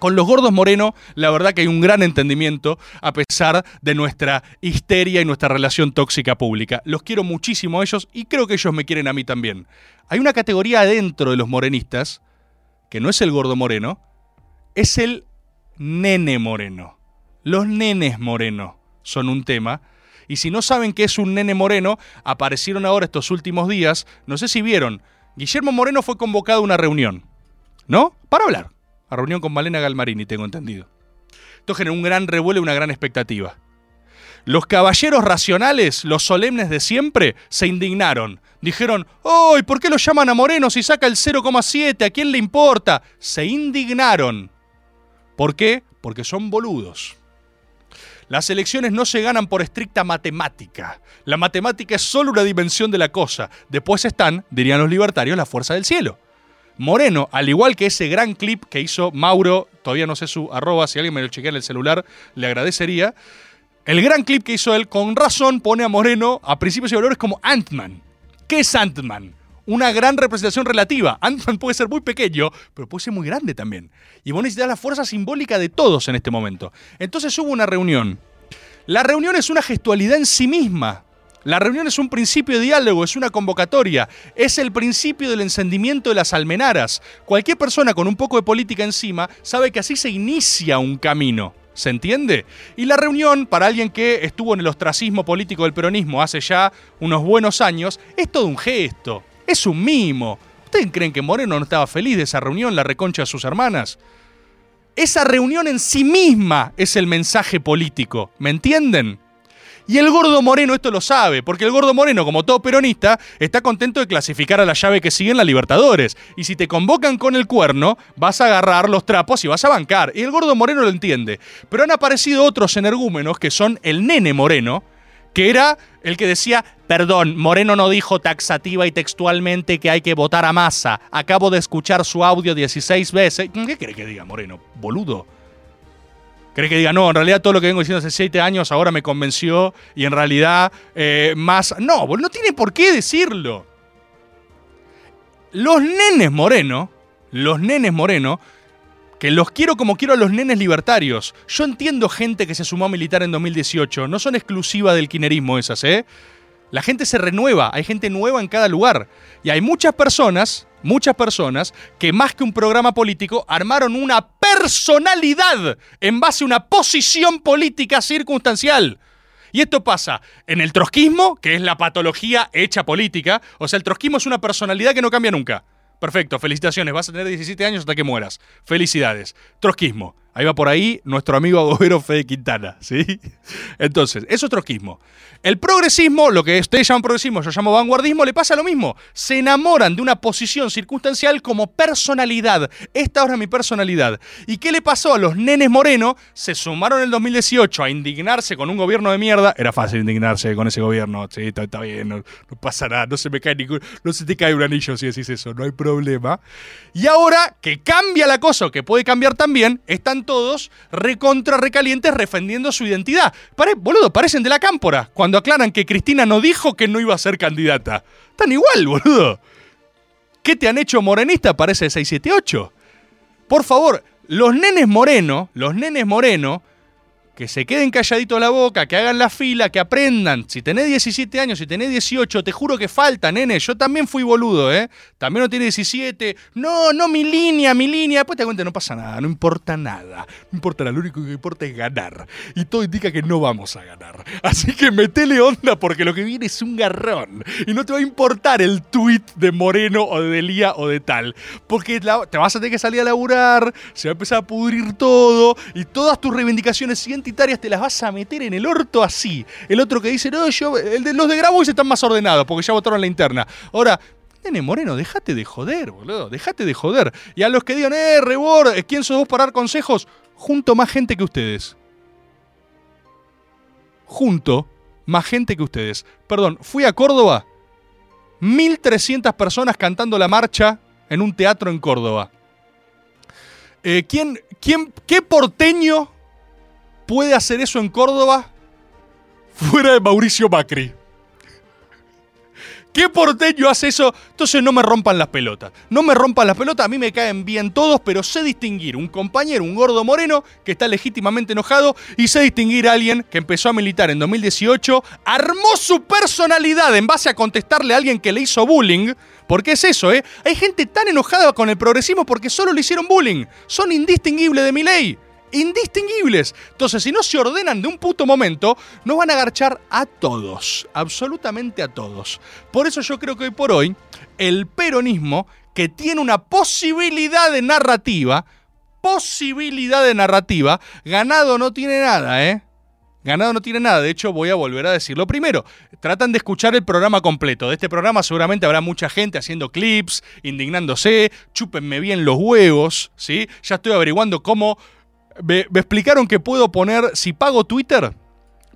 Con los gordos morenos, la verdad que hay un gran entendimiento a pesar de nuestra histeria y nuestra relación tóxica pública. Los quiero muchísimo a ellos y creo que ellos me quieren a mí también. Hay una categoría adentro de los morenistas, que no es el gordo moreno, es el nene moreno. Los nenes moreno son un tema. Y si no saben qué es un nene moreno, aparecieron ahora estos últimos días, no sé si vieron, Guillermo Moreno fue convocado a una reunión, ¿no? Para hablar. A reunión con Malena Galmarini, tengo entendido. Esto generó un gran revuelo y una gran expectativa. Los caballeros racionales, los solemnes de siempre, se indignaron. Dijeron, ¡ay! ¿Por qué lo llaman a Moreno si saca el 0,7? ¿A quién le importa? Se indignaron. ¿Por qué? Porque son boludos. Las elecciones no se ganan por estricta matemática. La matemática es solo una dimensión de la cosa. Después están, dirían los libertarios, la fuerza del cielo. Moreno, al igual que ese gran clip que hizo Mauro, todavía no sé su arroba, si alguien me lo chequea en el celular, le agradecería. El gran clip que hizo él, con razón, pone a Moreno a principios y valores como Ant-Man. ¿Qué es Ant-Man? Una gran representación relativa. Ant-Man puede ser muy pequeño, pero puede ser muy grande también. Y vos necesitas la fuerza simbólica de todos en este momento. Entonces hubo una reunión. La reunión es una gestualidad en sí misma. La reunión es un principio de diálogo, es una convocatoria, es el principio del encendimiento de las almenaras. Cualquier persona con un poco de política encima sabe que así se inicia un camino. ¿Se entiende? Y la reunión, para alguien que estuvo en el ostracismo político del peronismo hace ya unos buenos años, es todo un gesto, es un mimo. ¿Ustedes creen que Moreno no estaba feliz de esa reunión, la reconcha de sus hermanas? Esa reunión en sí misma es el mensaje político, ¿me entienden? Y el gordo moreno esto lo sabe, porque el gordo moreno, como todo peronista, está contento de clasificar a la llave que sigue en la Libertadores. Y si te convocan con el cuerno, vas a agarrar los trapos y vas a bancar. Y el gordo moreno lo entiende. Pero han aparecido otros energúmenos que son el nene moreno, que era el que decía, perdón, Moreno no dijo taxativa y textualmente que hay que votar a masa. Acabo de escuchar su audio 16 veces. ¿Qué cree que diga Moreno? Boludo. ¿Cree que diga, no, en realidad todo lo que vengo diciendo hace 7 años ahora me convenció y en realidad eh, más... No, no tiene por qué decirlo. Los nenes Moreno, los nenes Moreno, que los quiero como quiero a los nenes libertarios. Yo entiendo gente que se sumó a militar en 2018, no son exclusivas del kinerismo esas, ¿eh? La gente se renueva, hay gente nueva en cada lugar. Y hay muchas personas, muchas personas, que más que un programa político, armaron una personalidad en base a una posición política circunstancial. Y esto pasa en el trotskismo, que es la patología hecha política. O sea, el trotskismo es una personalidad que no cambia nunca. Perfecto, felicitaciones, vas a tener 17 años hasta que mueras. Felicidades. Trotskismo. Ahí va por ahí nuestro amigo agobero Fede Quintana, ¿sí? Entonces, eso es trotskismo. El progresismo, lo que ustedes llaman progresismo, yo llamo vanguardismo, le pasa lo mismo. Se enamoran de una posición circunstancial como personalidad. Esta ahora es mi personalidad. ¿Y qué le pasó a los nenes Moreno? Se sumaron en el 2018 a indignarse con un gobierno de mierda. Era fácil indignarse con ese gobierno. Sí, está, está bien, no, no pasa nada, no se me cae ningún, no se te cae un anillo si decís eso, no hay problema. Y ahora que cambia la cosa, que puede cambiar también, están todos recontra recalientes defendiendo su identidad. Pare, boludo, parecen de la cámpora. Cuando aclaran que Cristina no dijo que no iba a ser candidata. Están igual, boludo. ¿Qué te han hecho morenista? Parece 678. Por favor, los nenes moreno, los nenes moreno, que se queden calladitos la boca, que hagan la fila, que aprendan. Si tenés 17 años, si tenés 18, te juro que falta, nene. Yo también fui boludo, ¿eh? También no tiene 17. No, no, mi línea, mi línea. Después te cuenta, no pasa nada, no importa nada. No importa nada, lo único que importa es ganar. Y todo indica que no vamos a ganar. Así que metele onda porque lo que viene es un garrón. Y no te va a importar el tweet de Moreno o de Delía o de tal. Porque te vas a tener que salir a laburar, se va a empezar a pudrir todo y todas tus reivindicaciones te las vas a meter en el orto así. El otro que dice, no, yo, el de, los de Grabois están más ordenados porque ya votaron la interna. Ahora, Nene Moreno, déjate de joder, boludo. Déjate de joder. Y a los que digan, eh, Rebor, ¿quién sos vos para dar consejos? Junto más gente que ustedes. Junto más gente que ustedes. Perdón, fui a Córdoba. 1.300 personas cantando la marcha en un teatro en Córdoba. Eh, ¿quién, quién, ¿Qué porteño puede hacer eso en Córdoba fuera de Mauricio Macri? ¿Qué porteño hace eso? Entonces no me rompan las pelotas. No me rompan las pelotas, a mí me caen bien todos, pero sé distinguir un compañero, un gordo moreno, que está legítimamente enojado, y sé distinguir a alguien que empezó a militar en 2018, armó su personalidad en base a contestarle a alguien que le hizo bullying, porque es eso, ¿eh? Hay gente tan enojada con el progresismo porque solo le hicieron bullying. Son indistinguibles de mi ley indistinguibles. Entonces, si no se ordenan de un puto momento, nos van a agarchar a todos, absolutamente a todos. Por eso yo creo que hoy por hoy, el peronismo, que tiene una posibilidad de narrativa, posibilidad de narrativa, ganado no tiene nada, ¿eh? Ganado no tiene nada, de hecho voy a volver a decirlo primero. Tratan de escuchar el programa completo. De este programa seguramente habrá mucha gente haciendo clips, indignándose, chúpenme bien los huevos, ¿sí? Ya estoy averiguando cómo me, explicaron que puedo poner, si pago Twitter,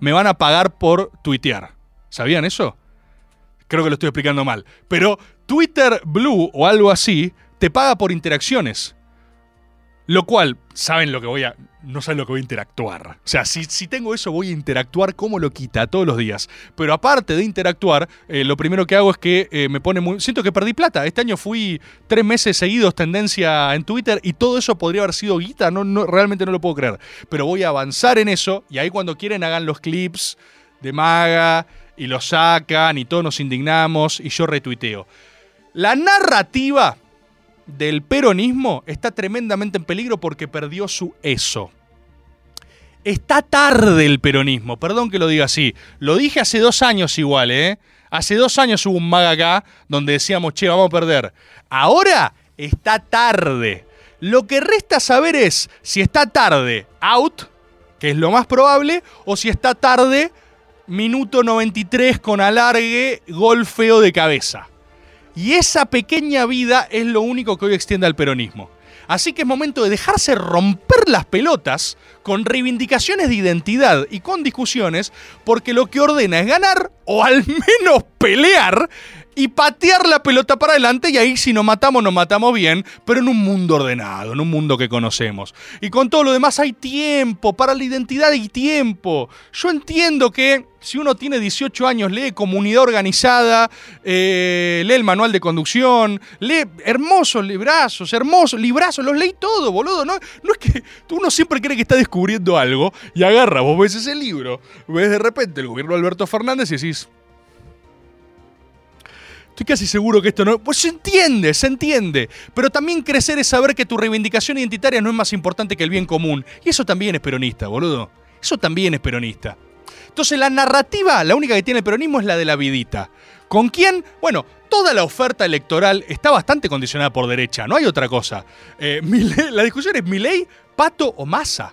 me van a pagar por tuitear. ¿Sabían eso? Creo que lo estoy explicando mal. Pero Twitter Blue o algo así te paga por interacciones. Lo cual, saben lo que voy a. No saben lo que voy a interactuar. O sea, si, si tengo eso, voy a interactuar como lo quita todos los días. Pero aparte de interactuar, eh, lo primero que hago es que eh, me pone muy. Siento que perdí plata. Este año fui tres meses seguidos tendencia en Twitter y todo eso podría haber sido guita. No, no, realmente no lo puedo creer. Pero voy a avanzar en eso y ahí cuando quieren hagan los clips de Maga y los sacan y todos nos indignamos y yo retuiteo. La narrativa del peronismo está tremendamente en peligro porque perdió su eso. Está tarde el peronismo, perdón que lo diga así. Lo dije hace dos años igual, ¿eh? Hace dos años hubo un maga acá donde decíamos, che, vamos a perder. Ahora está tarde. Lo que resta saber es si está tarde out, que es lo más probable, o si está tarde minuto 93 con alargue, gol feo de cabeza. Y esa pequeña vida es lo único que hoy extiende al peronismo. Así que es momento de dejarse romper las pelotas con reivindicaciones de identidad y con discusiones, porque lo que ordena es ganar o al menos pelear y patear la pelota para adelante y ahí si nos matamos nos matamos bien, pero en un mundo ordenado, en un mundo que conocemos. Y con todo lo demás hay tiempo, para la identidad hay tiempo. Yo entiendo que si uno tiene 18 años, lee comunidad organizada, eh, lee el manual de conducción, lee hermosos librazos, hermosos librazos, los leí todo, boludo. No, no es que uno siempre cree que está descubriendo algo y agarra, vos ves ese libro, ves de repente el gobierno de Alberto Fernández y decís, Estoy casi seguro que esto no. Pues se entiende, se entiende. Pero también crecer es saber que tu reivindicación identitaria no es más importante que el bien común. Y eso también es peronista, boludo. Eso también es peronista. Entonces la narrativa, la única que tiene el peronismo es la de la vidita. ¿Con quién? Bueno, toda la oferta electoral está bastante condicionada por derecha, no hay otra cosa. Eh, la discusión es Milei, Pato o Massa.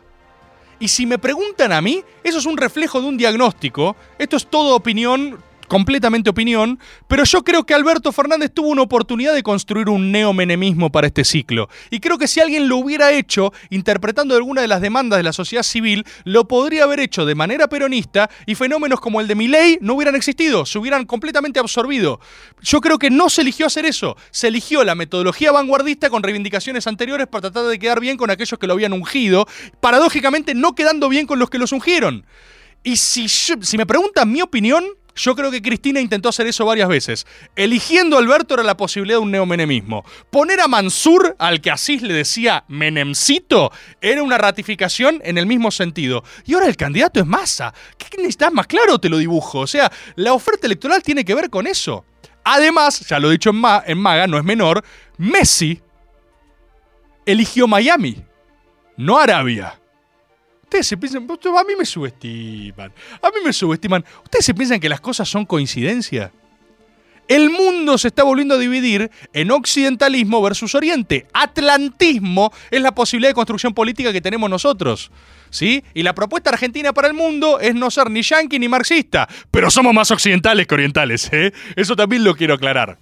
Y si me preguntan a mí, eso es un reflejo de un diagnóstico. Esto es todo opinión, completamente opinión. Pero yo creo que Alberto Fernández tuvo una oportunidad de construir un neomenemismo para este ciclo. Y creo que si alguien lo hubiera hecho, interpretando alguna de las demandas de la sociedad civil, lo podría haber hecho de manera peronista y fenómenos como el de Milei no hubieran existido, se hubieran completamente absorbido. Yo creo que no se eligió hacer eso. Se eligió la metodología vanguardista con reivindicaciones anteriores para tratar de quedar bien con aquellos que lo habían ungido, paradójicamente no quedando bien con los que los ungieron. Y si, si me preguntan mi opinión, yo creo que Cristina intentó hacer eso varias veces. Eligiendo a Alberto era la posibilidad de un neomenemismo. Poner a Mansur, al que Asís le decía Menemcito, era una ratificación en el mismo sentido. Y ahora el candidato es Massa. ¿Qué necesitas más claro? Te lo dibujo. O sea, la oferta electoral tiene que ver con eso. Además, ya lo he dicho en, en Maga, no es menor, Messi eligió Miami, no Arabia. Ustedes se piensan, a mí me subestiman, a mí me subestiman. ¿Ustedes se piensan que las cosas son coincidencia? El mundo se está volviendo a dividir en occidentalismo versus oriente. Atlantismo es la posibilidad de construcción política que tenemos nosotros. ¿Sí? Y la propuesta argentina para el mundo es no ser ni yanqui ni marxista. Pero somos más occidentales que orientales, ¿eh? Eso también lo quiero aclarar.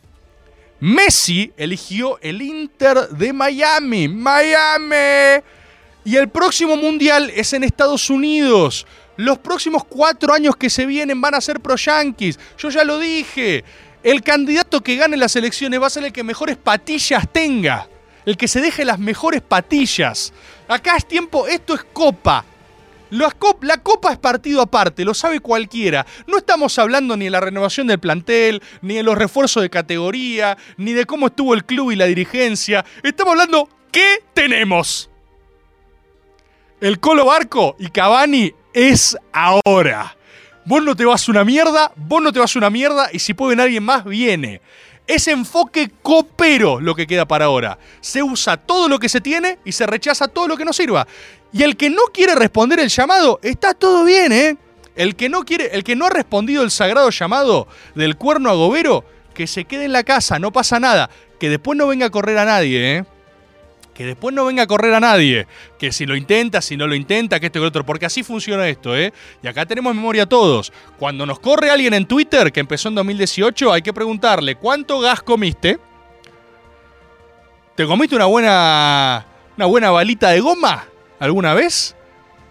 Messi eligió el Inter de Miami. ¡Miami! Y el próximo mundial es en Estados Unidos. Los próximos cuatro años que se vienen van a ser pro-yanquis. Yo ya lo dije. El candidato que gane las elecciones va a ser el que mejores patillas tenga. El que se deje las mejores patillas. Acá es tiempo, esto es copa. La copa es partido aparte, lo sabe cualquiera. No estamos hablando ni de la renovación del plantel, ni de los refuerzos de categoría, ni de cómo estuvo el club y la dirigencia. Estamos hablando, ¿qué tenemos? El Colo Barco y Cavani es ahora. Vos no te vas una mierda, vos no te vas una mierda y si puede venir alguien más, viene. Es enfoque copero lo que queda para ahora. Se usa todo lo que se tiene y se rechaza todo lo que no sirva. Y el que no quiere responder el llamado, está todo bien, ¿eh? El que no quiere, el que no ha respondido el sagrado llamado del cuerno agobero, que se quede en la casa, no pasa nada. Que después no venga a correr a nadie, ¿eh? Que después no venga a correr a nadie, que si lo intenta, si no lo intenta, que esto y lo otro, porque así funciona esto, ¿eh? Y acá tenemos memoria todos. Cuando nos corre alguien en Twitter, que empezó en 2018, hay que preguntarle, ¿cuánto gas comiste? ¿Te comiste una buena, una buena balita de goma alguna vez?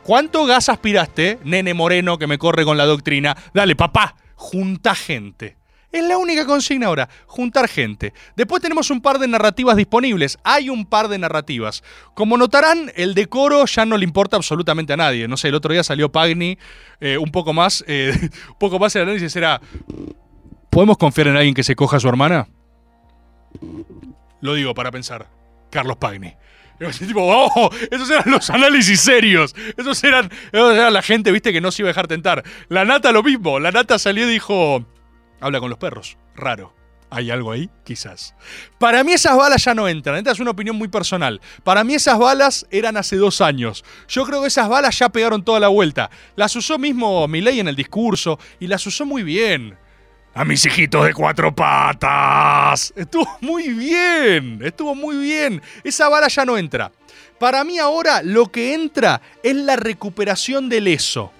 ¿Cuánto gas aspiraste, nene moreno que me corre con la doctrina? Dale, papá, junta gente. Es la única consigna ahora, juntar gente. Después tenemos un par de narrativas disponibles. Hay un par de narrativas. Como notarán, el decoro ya no le importa absolutamente a nadie. No sé, el otro día salió Pagni eh, un poco más. eh, un poco más el análisis era. ¿Podemos confiar en alguien que se coja a su hermana? Lo digo para pensar. Carlos Pagni. Tipo, oh, esos eran los análisis serios. Esos eran, esos eran la gente, viste, que no se iba a dejar tentar. La nata lo mismo. La nata salió y dijo. Habla con los perros. Raro. ¿Hay algo ahí? Quizás. Para mí esas balas ya no entran. Esta es una opinión muy personal. Para mí esas balas eran hace dos años. Yo creo que esas balas ya pegaron toda la vuelta. Las usó mismo Milei en el discurso y las usó muy bien. A mis hijitos de cuatro patas. Estuvo muy bien. Estuvo muy bien. Esa bala ya no entra. Para mí ahora lo que entra es la recuperación del eso.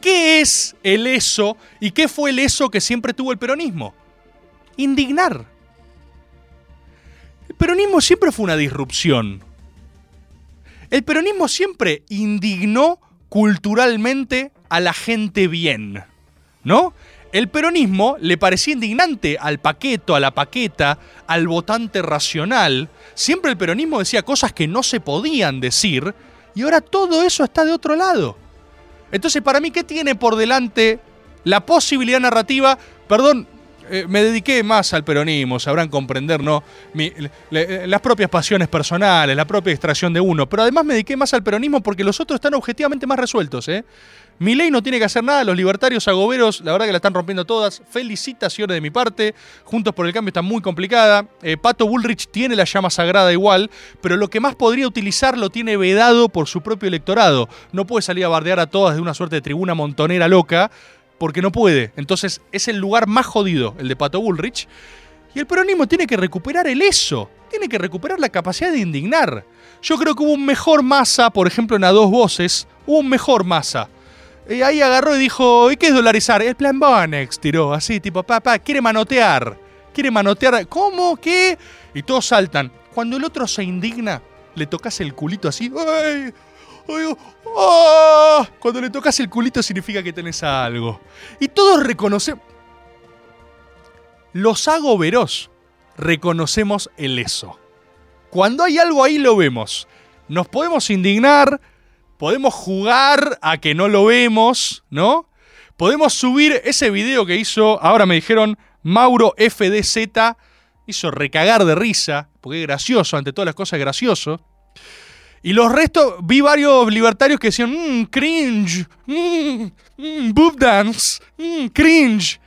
¿Qué es el eso y qué fue el eso que siempre tuvo el peronismo? Indignar. El peronismo siempre fue una disrupción. El peronismo siempre indignó culturalmente a la gente bien. ¿No? El peronismo le parecía indignante al paqueto, a la paqueta, al votante racional. Siempre el peronismo decía cosas que no se podían decir y ahora todo eso está de otro lado. Entonces, para mí, ¿qué tiene por delante la posibilidad narrativa? Perdón, eh, me dediqué más al peronismo, sabrán comprender, ¿no? Las propias pasiones personales, la propia extracción de uno. Pero además me dediqué más al peronismo porque los otros están objetivamente más resueltos, ¿eh? Mi ley no tiene que hacer nada, los libertarios agoberos, la verdad que la están rompiendo todas. Felicitaciones de mi parte. Juntos por el cambio está muy complicada. Eh, Pato Bullrich tiene la llama sagrada igual, pero lo que más podría utilizar lo tiene vedado por su propio electorado. No puede salir a bardear a todas de una suerte de tribuna montonera loca, porque no puede. Entonces es el lugar más jodido, el de Pato Bullrich. Y el peronismo tiene que recuperar el eso, tiene que recuperar la capacidad de indignar. Yo creo que hubo un mejor masa, por ejemplo, en A Dos Voces, hubo un mejor masa. Y ahí agarró y dijo, ¿y qué es dolarizar? El plan Bonex, tiró, así, tipo, papá, quiere manotear. Quiere manotear. ¿Cómo? ¿Qué? Y todos saltan. Cuando el otro se indigna, le tocas el culito así. ¡Ay! ¡Ah! Cuando le tocas el culito significa que tenés algo. Y todos reconocemos. Los agoberos reconocemos el eso. Cuando hay algo ahí lo vemos. Nos podemos indignar, podemos jugar a que no lo vemos, ¿no? Podemos subir ese video que hizo, ahora me dijeron, Mauro FDZ, hizo recagar de risa, porque es gracioso, ante todas las cosas es gracioso. Y los restos, vi varios libertarios que decían, mmm, cringe, mmm, mmm, boob dance, mmm, cringe.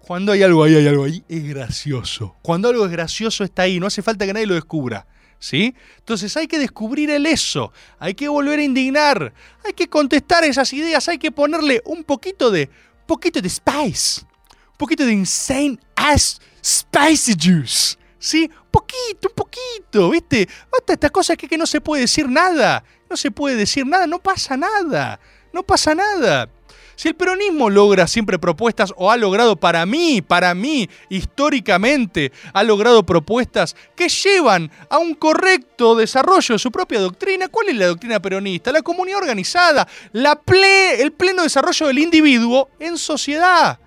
Cuando hay algo ahí, hay algo ahí, es gracioso. Cuando algo es gracioso está ahí, no hace falta que nadie lo descubra. ¿Sí? Entonces hay que descubrir el eso, hay que volver a indignar, hay que contestar esas ideas, hay que ponerle un poquito de, poquito de spice, un poquito de insane ass spicy juice. ¿Sí? Un poquito, un poquito, ¿viste? Basta estas cosas que no se puede decir nada, no se puede decir nada, no pasa nada, no pasa nada. Si el peronismo logra siempre propuestas, o ha logrado para mí, para mí, históricamente, ha logrado propuestas que llevan a un correcto desarrollo de su propia doctrina, ¿cuál es la doctrina peronista? La comunidad organizada, la ple- el pleno desarrollo del individuo en sociedad.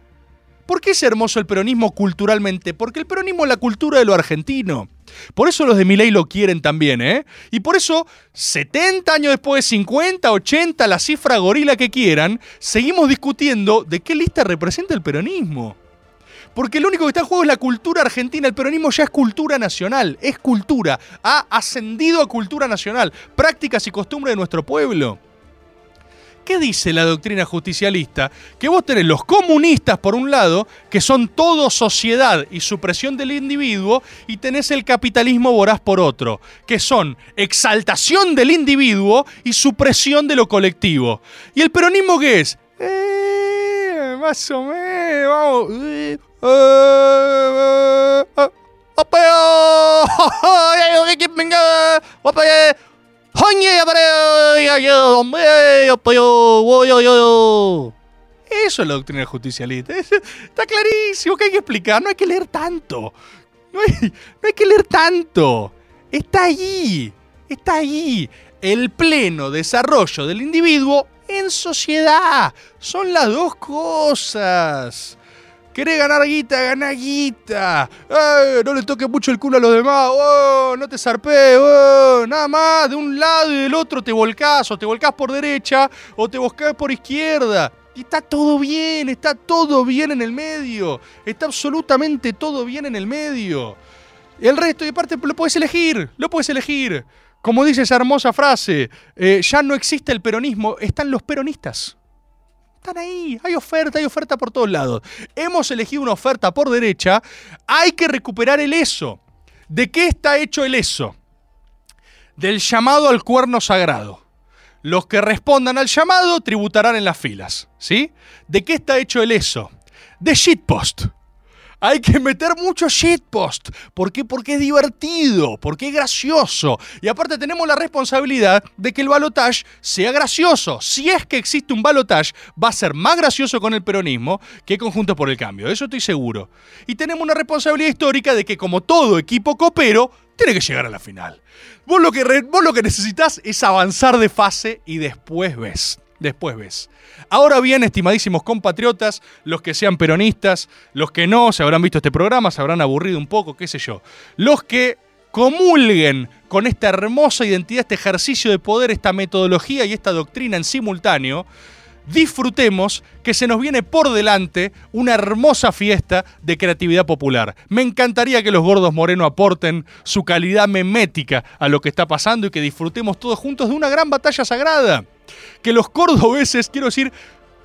¿Por qué es hermoso el peronismo culturalmente? Porque el peronismo es la cultura de lo argentino. Por eso los de Milei lo quieren también, ¿eh? Y por eso, 70 años después, 50, 80, la cifra gorila que quieran, seguimos discutiendo de qué lista representa el peronismo. Porque lo único que está en juego es la cultura argentina. El peronismo ya es cultura nacional, es cultura. Ha ascendido a cultura nacional, prácticas y costumbres de nuestro pueblo. ¿Qué dice la doctrina justicialista? Que vos tenés los comunistas por un lado, que son todo sociedad y supresión del individuo, y tenés el capitalismo voraz por otro, que son exaltación del individuo y supresión de lo colectivo. ¿Y el peronismo qué es? Eh, más o menos, vamos. eh, eh, Eso es la doctrina justicialista. Es- Está clarísimo que hay que explicar. No hay que leer tanto. No hay, no hay que leer tanto. Está ahí. Está ahí. El pleno desarrollo del individuo en sociedad. Son las dos cosas. ¿Querés ganar guita? Ganá guita. Eh, no le toques mucho el culo a los demás. Oh, no te zarpé. Oh, nada más. De un lado y del otro te volcás. O te volcás por derecha o te volcás por izquierda. Y está todo bien. Está todo bien en el medio. Está absolutamente todo bien en el medio. El resto, y aparte, lo puedes elegir. Lo puedes elegir. Como dice esa hermosa frase, eh, ya no existe el peronismo, están los peronistas. Están ahí, hay oferta, hay oferta por todos lados. Hemos elegido una oferta por derecha, hay que recuperar el eso. ¿De qué está hecho el eso? Del llamado al cuerno sagrado. Los que respondan al llamado tributarán en las filas, ¿sí? ¿De qué está hecho el eso? De shitpost. Hay que meter mucho shitpost. ¿Por qué? Porque es divertido, porque es gracioso. Y aparte tenemos la responsabilidad de que el balotage sea gracioso. Si es que existe un balotage, va a ser más gracioso con el peronismo que Conjuntos por el Cambio. Eso estoy seguro. Y tenemos una responsabilidad histórica de que como todo equipo copero, tiene que llegar a la final. Vos lo que, vos lo que necesitas es avanzar de fase y después ves. Después ves. Ahora bien, estimadísimos compatriotas, los que sean peronistas, los que no, se habrán visto este programa, se habrán aburrido un poco, qué sé yo. Los que comulguen con esta hermosa identidad, este ejercicio de poder, esta metodología y esta doctrina en simultáneo, disfrutemos que se nos viene por delante una hermosa fiesta de creatividad popular. Me encantaría que los gordos Moreno aporten su calidad memética a lo que está pasando y que disfrutemos todos juntos de una gran batalla sagrada. Que los cordobeses, quiero decir,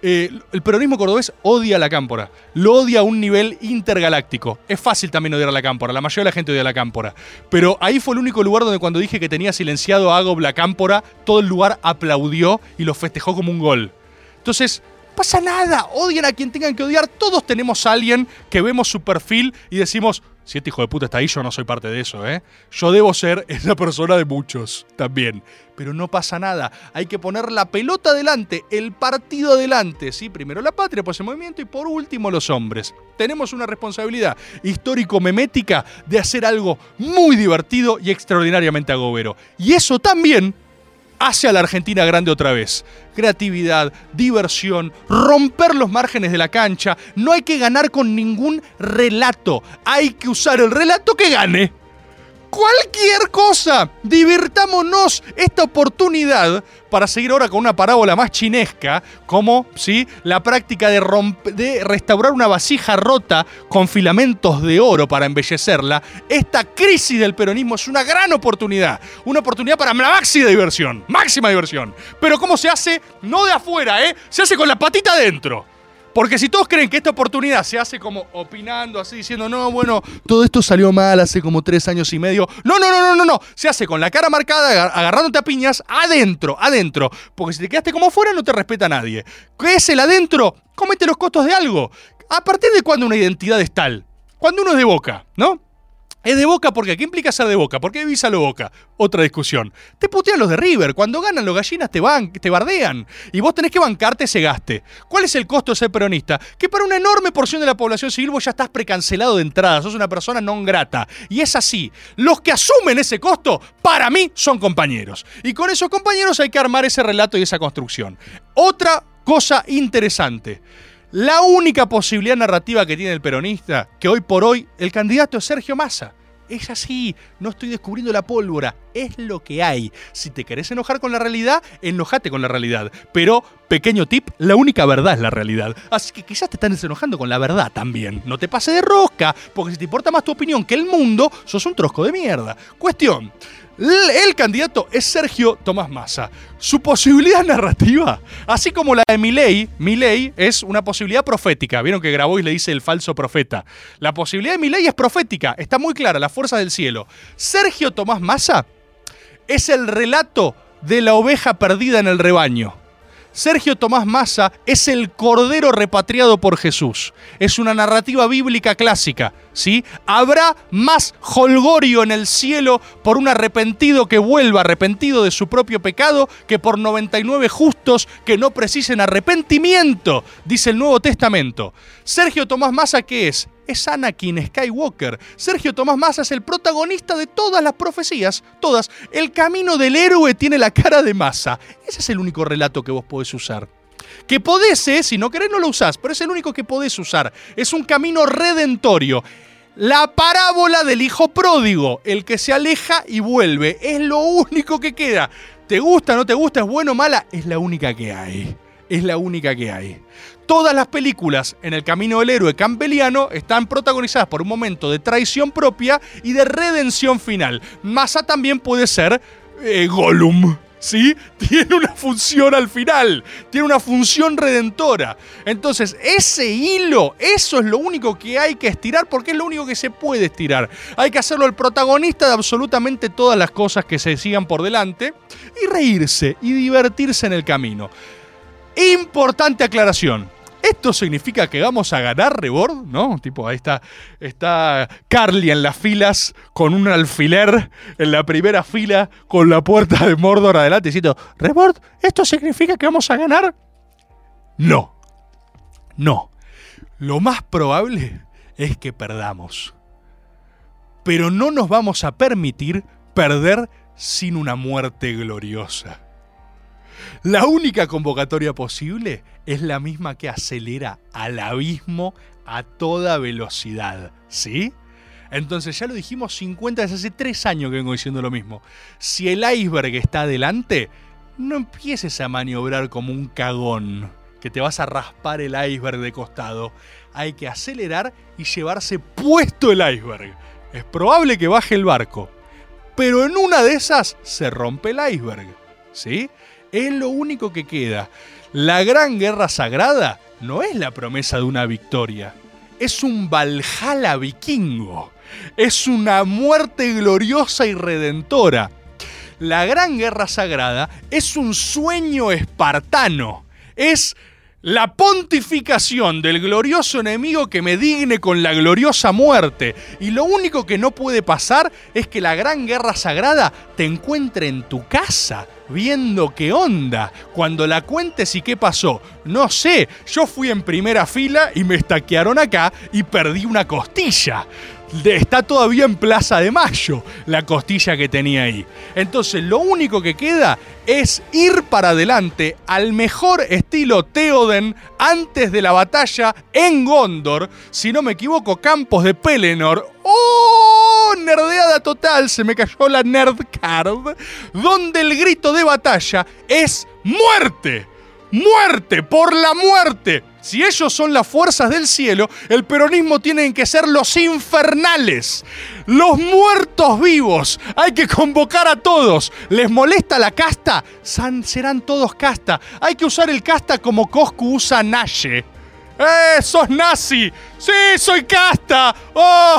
eh, el peronismo cordobés odia la cámpora. Lo odia a un nivel intergaláctico. Es fácil también odiar a la cámpora. La mayoría de la gente odia a la cámpora. Pero ahí fue el único lugar donde cuando dije que tenía silenciado a Agob la cámpora, todo el lugar aplaudió y lo festejó como un gol. Entonces, pasa nada. Odien a quien tengan que odiar. Todos tenemos a alguien que vemos su perfil y decimos, si este hijo de puta está ahí, yo no soy parte de eso, ¿eh? Yo debo ser esa persona de muchos también. Pero no pasa nada. Hay que poner la pelota adelante, el partido adelante, ¿sí? Primero la patria, pues el movimiento y por último los hombres. Tenemos una responsabilidad histórico-memética de hacer algo muy divertido y extraordinariamente agobero. Y eso también hace a la Argentina grande otra vez. Creatividad, diversión, romper los márgenes de la cancha. No hay que ganar con ningún relato. Hay que usar el relato que gane. Cualquier cosa. Divirtámonos esta oportunidad para seguir ahora con una parábola más chinesca, como ¿sí? la práctica de, de restaurar una vasija rota con filamentos de oro para embellecerla. Esta crisis del peronismo es una gran oportunidad. Una oportunidad para la máxima diversión. Máxima diversión. Pero ¿cómo se hace? No de afuera, ¿eh? Se hace con la patita adentro. Porque si todos creen que esta oportunidad se hace como opinando, así diciendo, no, bueno, todo esto salió mal hace como tres años y medio. No, no, no, no, no, no. Se hace con la cara marcada, agar- agarrándote a piñas, adentro, adentro. Porque si te quedaste como afuera, no te respeta nadie. ¿Qué es el adentro? Comete los costos de algo. ¿A partir de cuándo una identidad es tal? Cuando uno es de boca, ¿no? Es de boca porque ¿qué implica ser de boca? ¿Por qué vivís a lo boca? Otra discusión. Te putean los de River. Cuando ganan los gallinas te, van, te bardean. Y vos tenés que bancarte ese gaste. ¿Cuál es el costo de ser peronista? Que para una enorme porción de la población civil vos ya estás precancelado de entrada. Sos una persona non grata. Y es así. Los que asumen ese costo, para mí, son compañeros. Y con esos compañeros hay que armar ese relato y esa construcción. Otra cosa interesante. La única posibilidad narrativa que tiene el peronista, que hoy por hoy el candidato es Sergio Massa. Es así, no estoy descubriendo la pólvora, es lo que hay. Si te querés enojar con la realidad, enojate con la realidad. Pero, pequeño tip, la única verdad es la realidad. Así que quizás te estás enojando con la verdad también. No te pases de rosca, porque si te importa más tu opinión que el mundo, sos un trosco de mierda. Cuestión. El candidato es Sergio Tomás Massa. Su posibilidad narrativa, así como la de Milei, Milei es una posibilidad profética. Vieron que Grabois le dice el falso profeta. La posibilidad de Milei es profética, está muy clara, la fuerza del cielo. Sergio Tomás Massa es el relato de la oveja perdida en el rebaño. Sergio Tomás Massa es el cordero repatriado por Jesús. Es una narrativa bíblica clásica, ¿sí? Habrá más holgorio en el cielo por un arrepentido que vuelva arrepentido de su propio pecado que por 99 justos que no precisen arrepentimiento, dice el Nuevo Testamento. Sergio Tomás Massa, ¿qué es? Es Anakin Skywalker. Sergio Tomás Massa es el protagonista de todas las profecías, todas. El camino del héroe tiene la cara de Massa. Ese es el único relato que vos podés usar. Que podés, eh, si no querés no lo usás, pero es el único que podés usar. Es un camino redentorio. La parábola del hijo pródigo, el que se aleja y vuelve, es lo único que queda. ¿Te gusta, no te gusta, es bueno o mala? Es la única que hay. Es la única que hay. Todas las películas en el camino del héroe campbelliano están protagonizadas por un momento de traición propia y de redención final. Massa también puede ser eh, Gollum. ¿Sí? Tiene una función al final, tiene una función redentora. Entonces, ese hilo, eso es lo único que hay que estirar porque es lo único que se puede estirar. Hay que hacerlo el protagonista de absolutamente todas las cosas que se sigan por delante y reírse y divertirse en el camino. Importante aclaración. ¿Esto significa que vamos a ganar Rebord? ¿No? Tipo, ahí está, está Carly en las filas con un alfiler en la primera fila con la puerta de Mordor adelante diciendo, Rebord, ¿esto significa que vamos a ganar? No. No. Lo más probable es que perdamos. Pero no nos vamos a permitir perder sin una muerte gloriosa. La única convocatoria posible es la misma que acelera al abismo a toda velocidad, ¿sí? Entonces ya lo dijimos 50 veces, hace 3 años que vengo diciendo lo mismo. Si el iceberg está adelante, no empieces a maniobrar como un cagón. que te vas a raspar el iceberg de costado. Hay que acelerar y llevarse puesto el iceberg. Es probable que baje el barco, pero en una de esas se rompe el iceberg. ¿Sí? Es lo único que queda. La gran guerra sagrada no es la promesa de una victoria, es un Valhalla vikingo. Es una muerte gloriosa y redentora. La gran guerra sagrada es un sueño espartano. Es la pontificación del glorioso enemigo que me digne con la gloriosa muerte. Y lo único que no puede pasar es que la gran guerra sagrada te encuentre en tu casa, viendo qué onda. Cuando la cuentes y qué pasó, no sé, yo fui en primera fila y me estaquearon acá y perdí una costilla. Está todavía en Plaza de Mayo la costilla que tenía ahí. Entonces lo único que queda es ir para adelante al mejor estilo Theoden antes de la batalla en Gondor. Si no me equivoco, campos de Pelennor. ¡Oh! Nerdeada total, se me cayó la nerd card. Donde el grito de batalla es muerte. ¡Muerte! ¡Por la muerte! Si ellos son las fuerzas del cielo, el peronismo tienen que ser los infernales. Los muertos vivos. Hay que convocar a todos. ¿Les molesta la casta? Serán todos casta. Hay que usar el casta como Coscu usa Naye. ¡Eh! ¡Sos nazi! ¡Sí, soy casta! ¡Oh!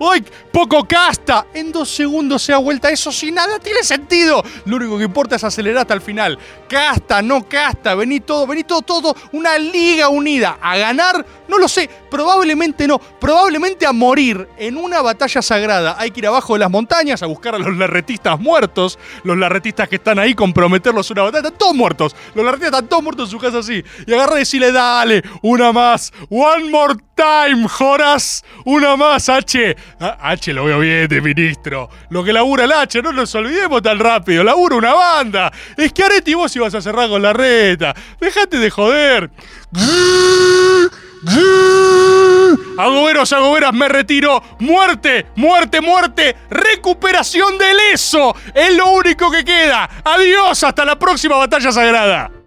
¡Hoy poco casta! En dos segundos se da vuelta eso sin nada tiene sentido. Lo único que importa es acelerar hasta el final. Casta, no casta, vení todo, vení todo, todo. Una liga unida. ¿A ganar? No lo sé. Probablemente no. Probablemente a morir en una batalla sagrada. Hay que ir abajo de las montañas a buscar a los larretistas muertos. Los larretistas que están ahí, comprometerlos a una batalla. Están todos muertos. Los larretistas están todos muertos en su casa así. Y agarra y decirle, dale, una más. One more time, Joras. Una más, H. Ah, H lo veo bien ministro. Lo que labura el H, no nos olvidemos tan rápido. Labura una banda. Es que Areti vos ibas a cerrar con la reta. Dejate de joder. Agoberos, agoberas, me retiro. Muerte, muerte, muerte. Recuperación del eso. Es lo único que queda. Adiós, hasta la próxima batalla sagrada.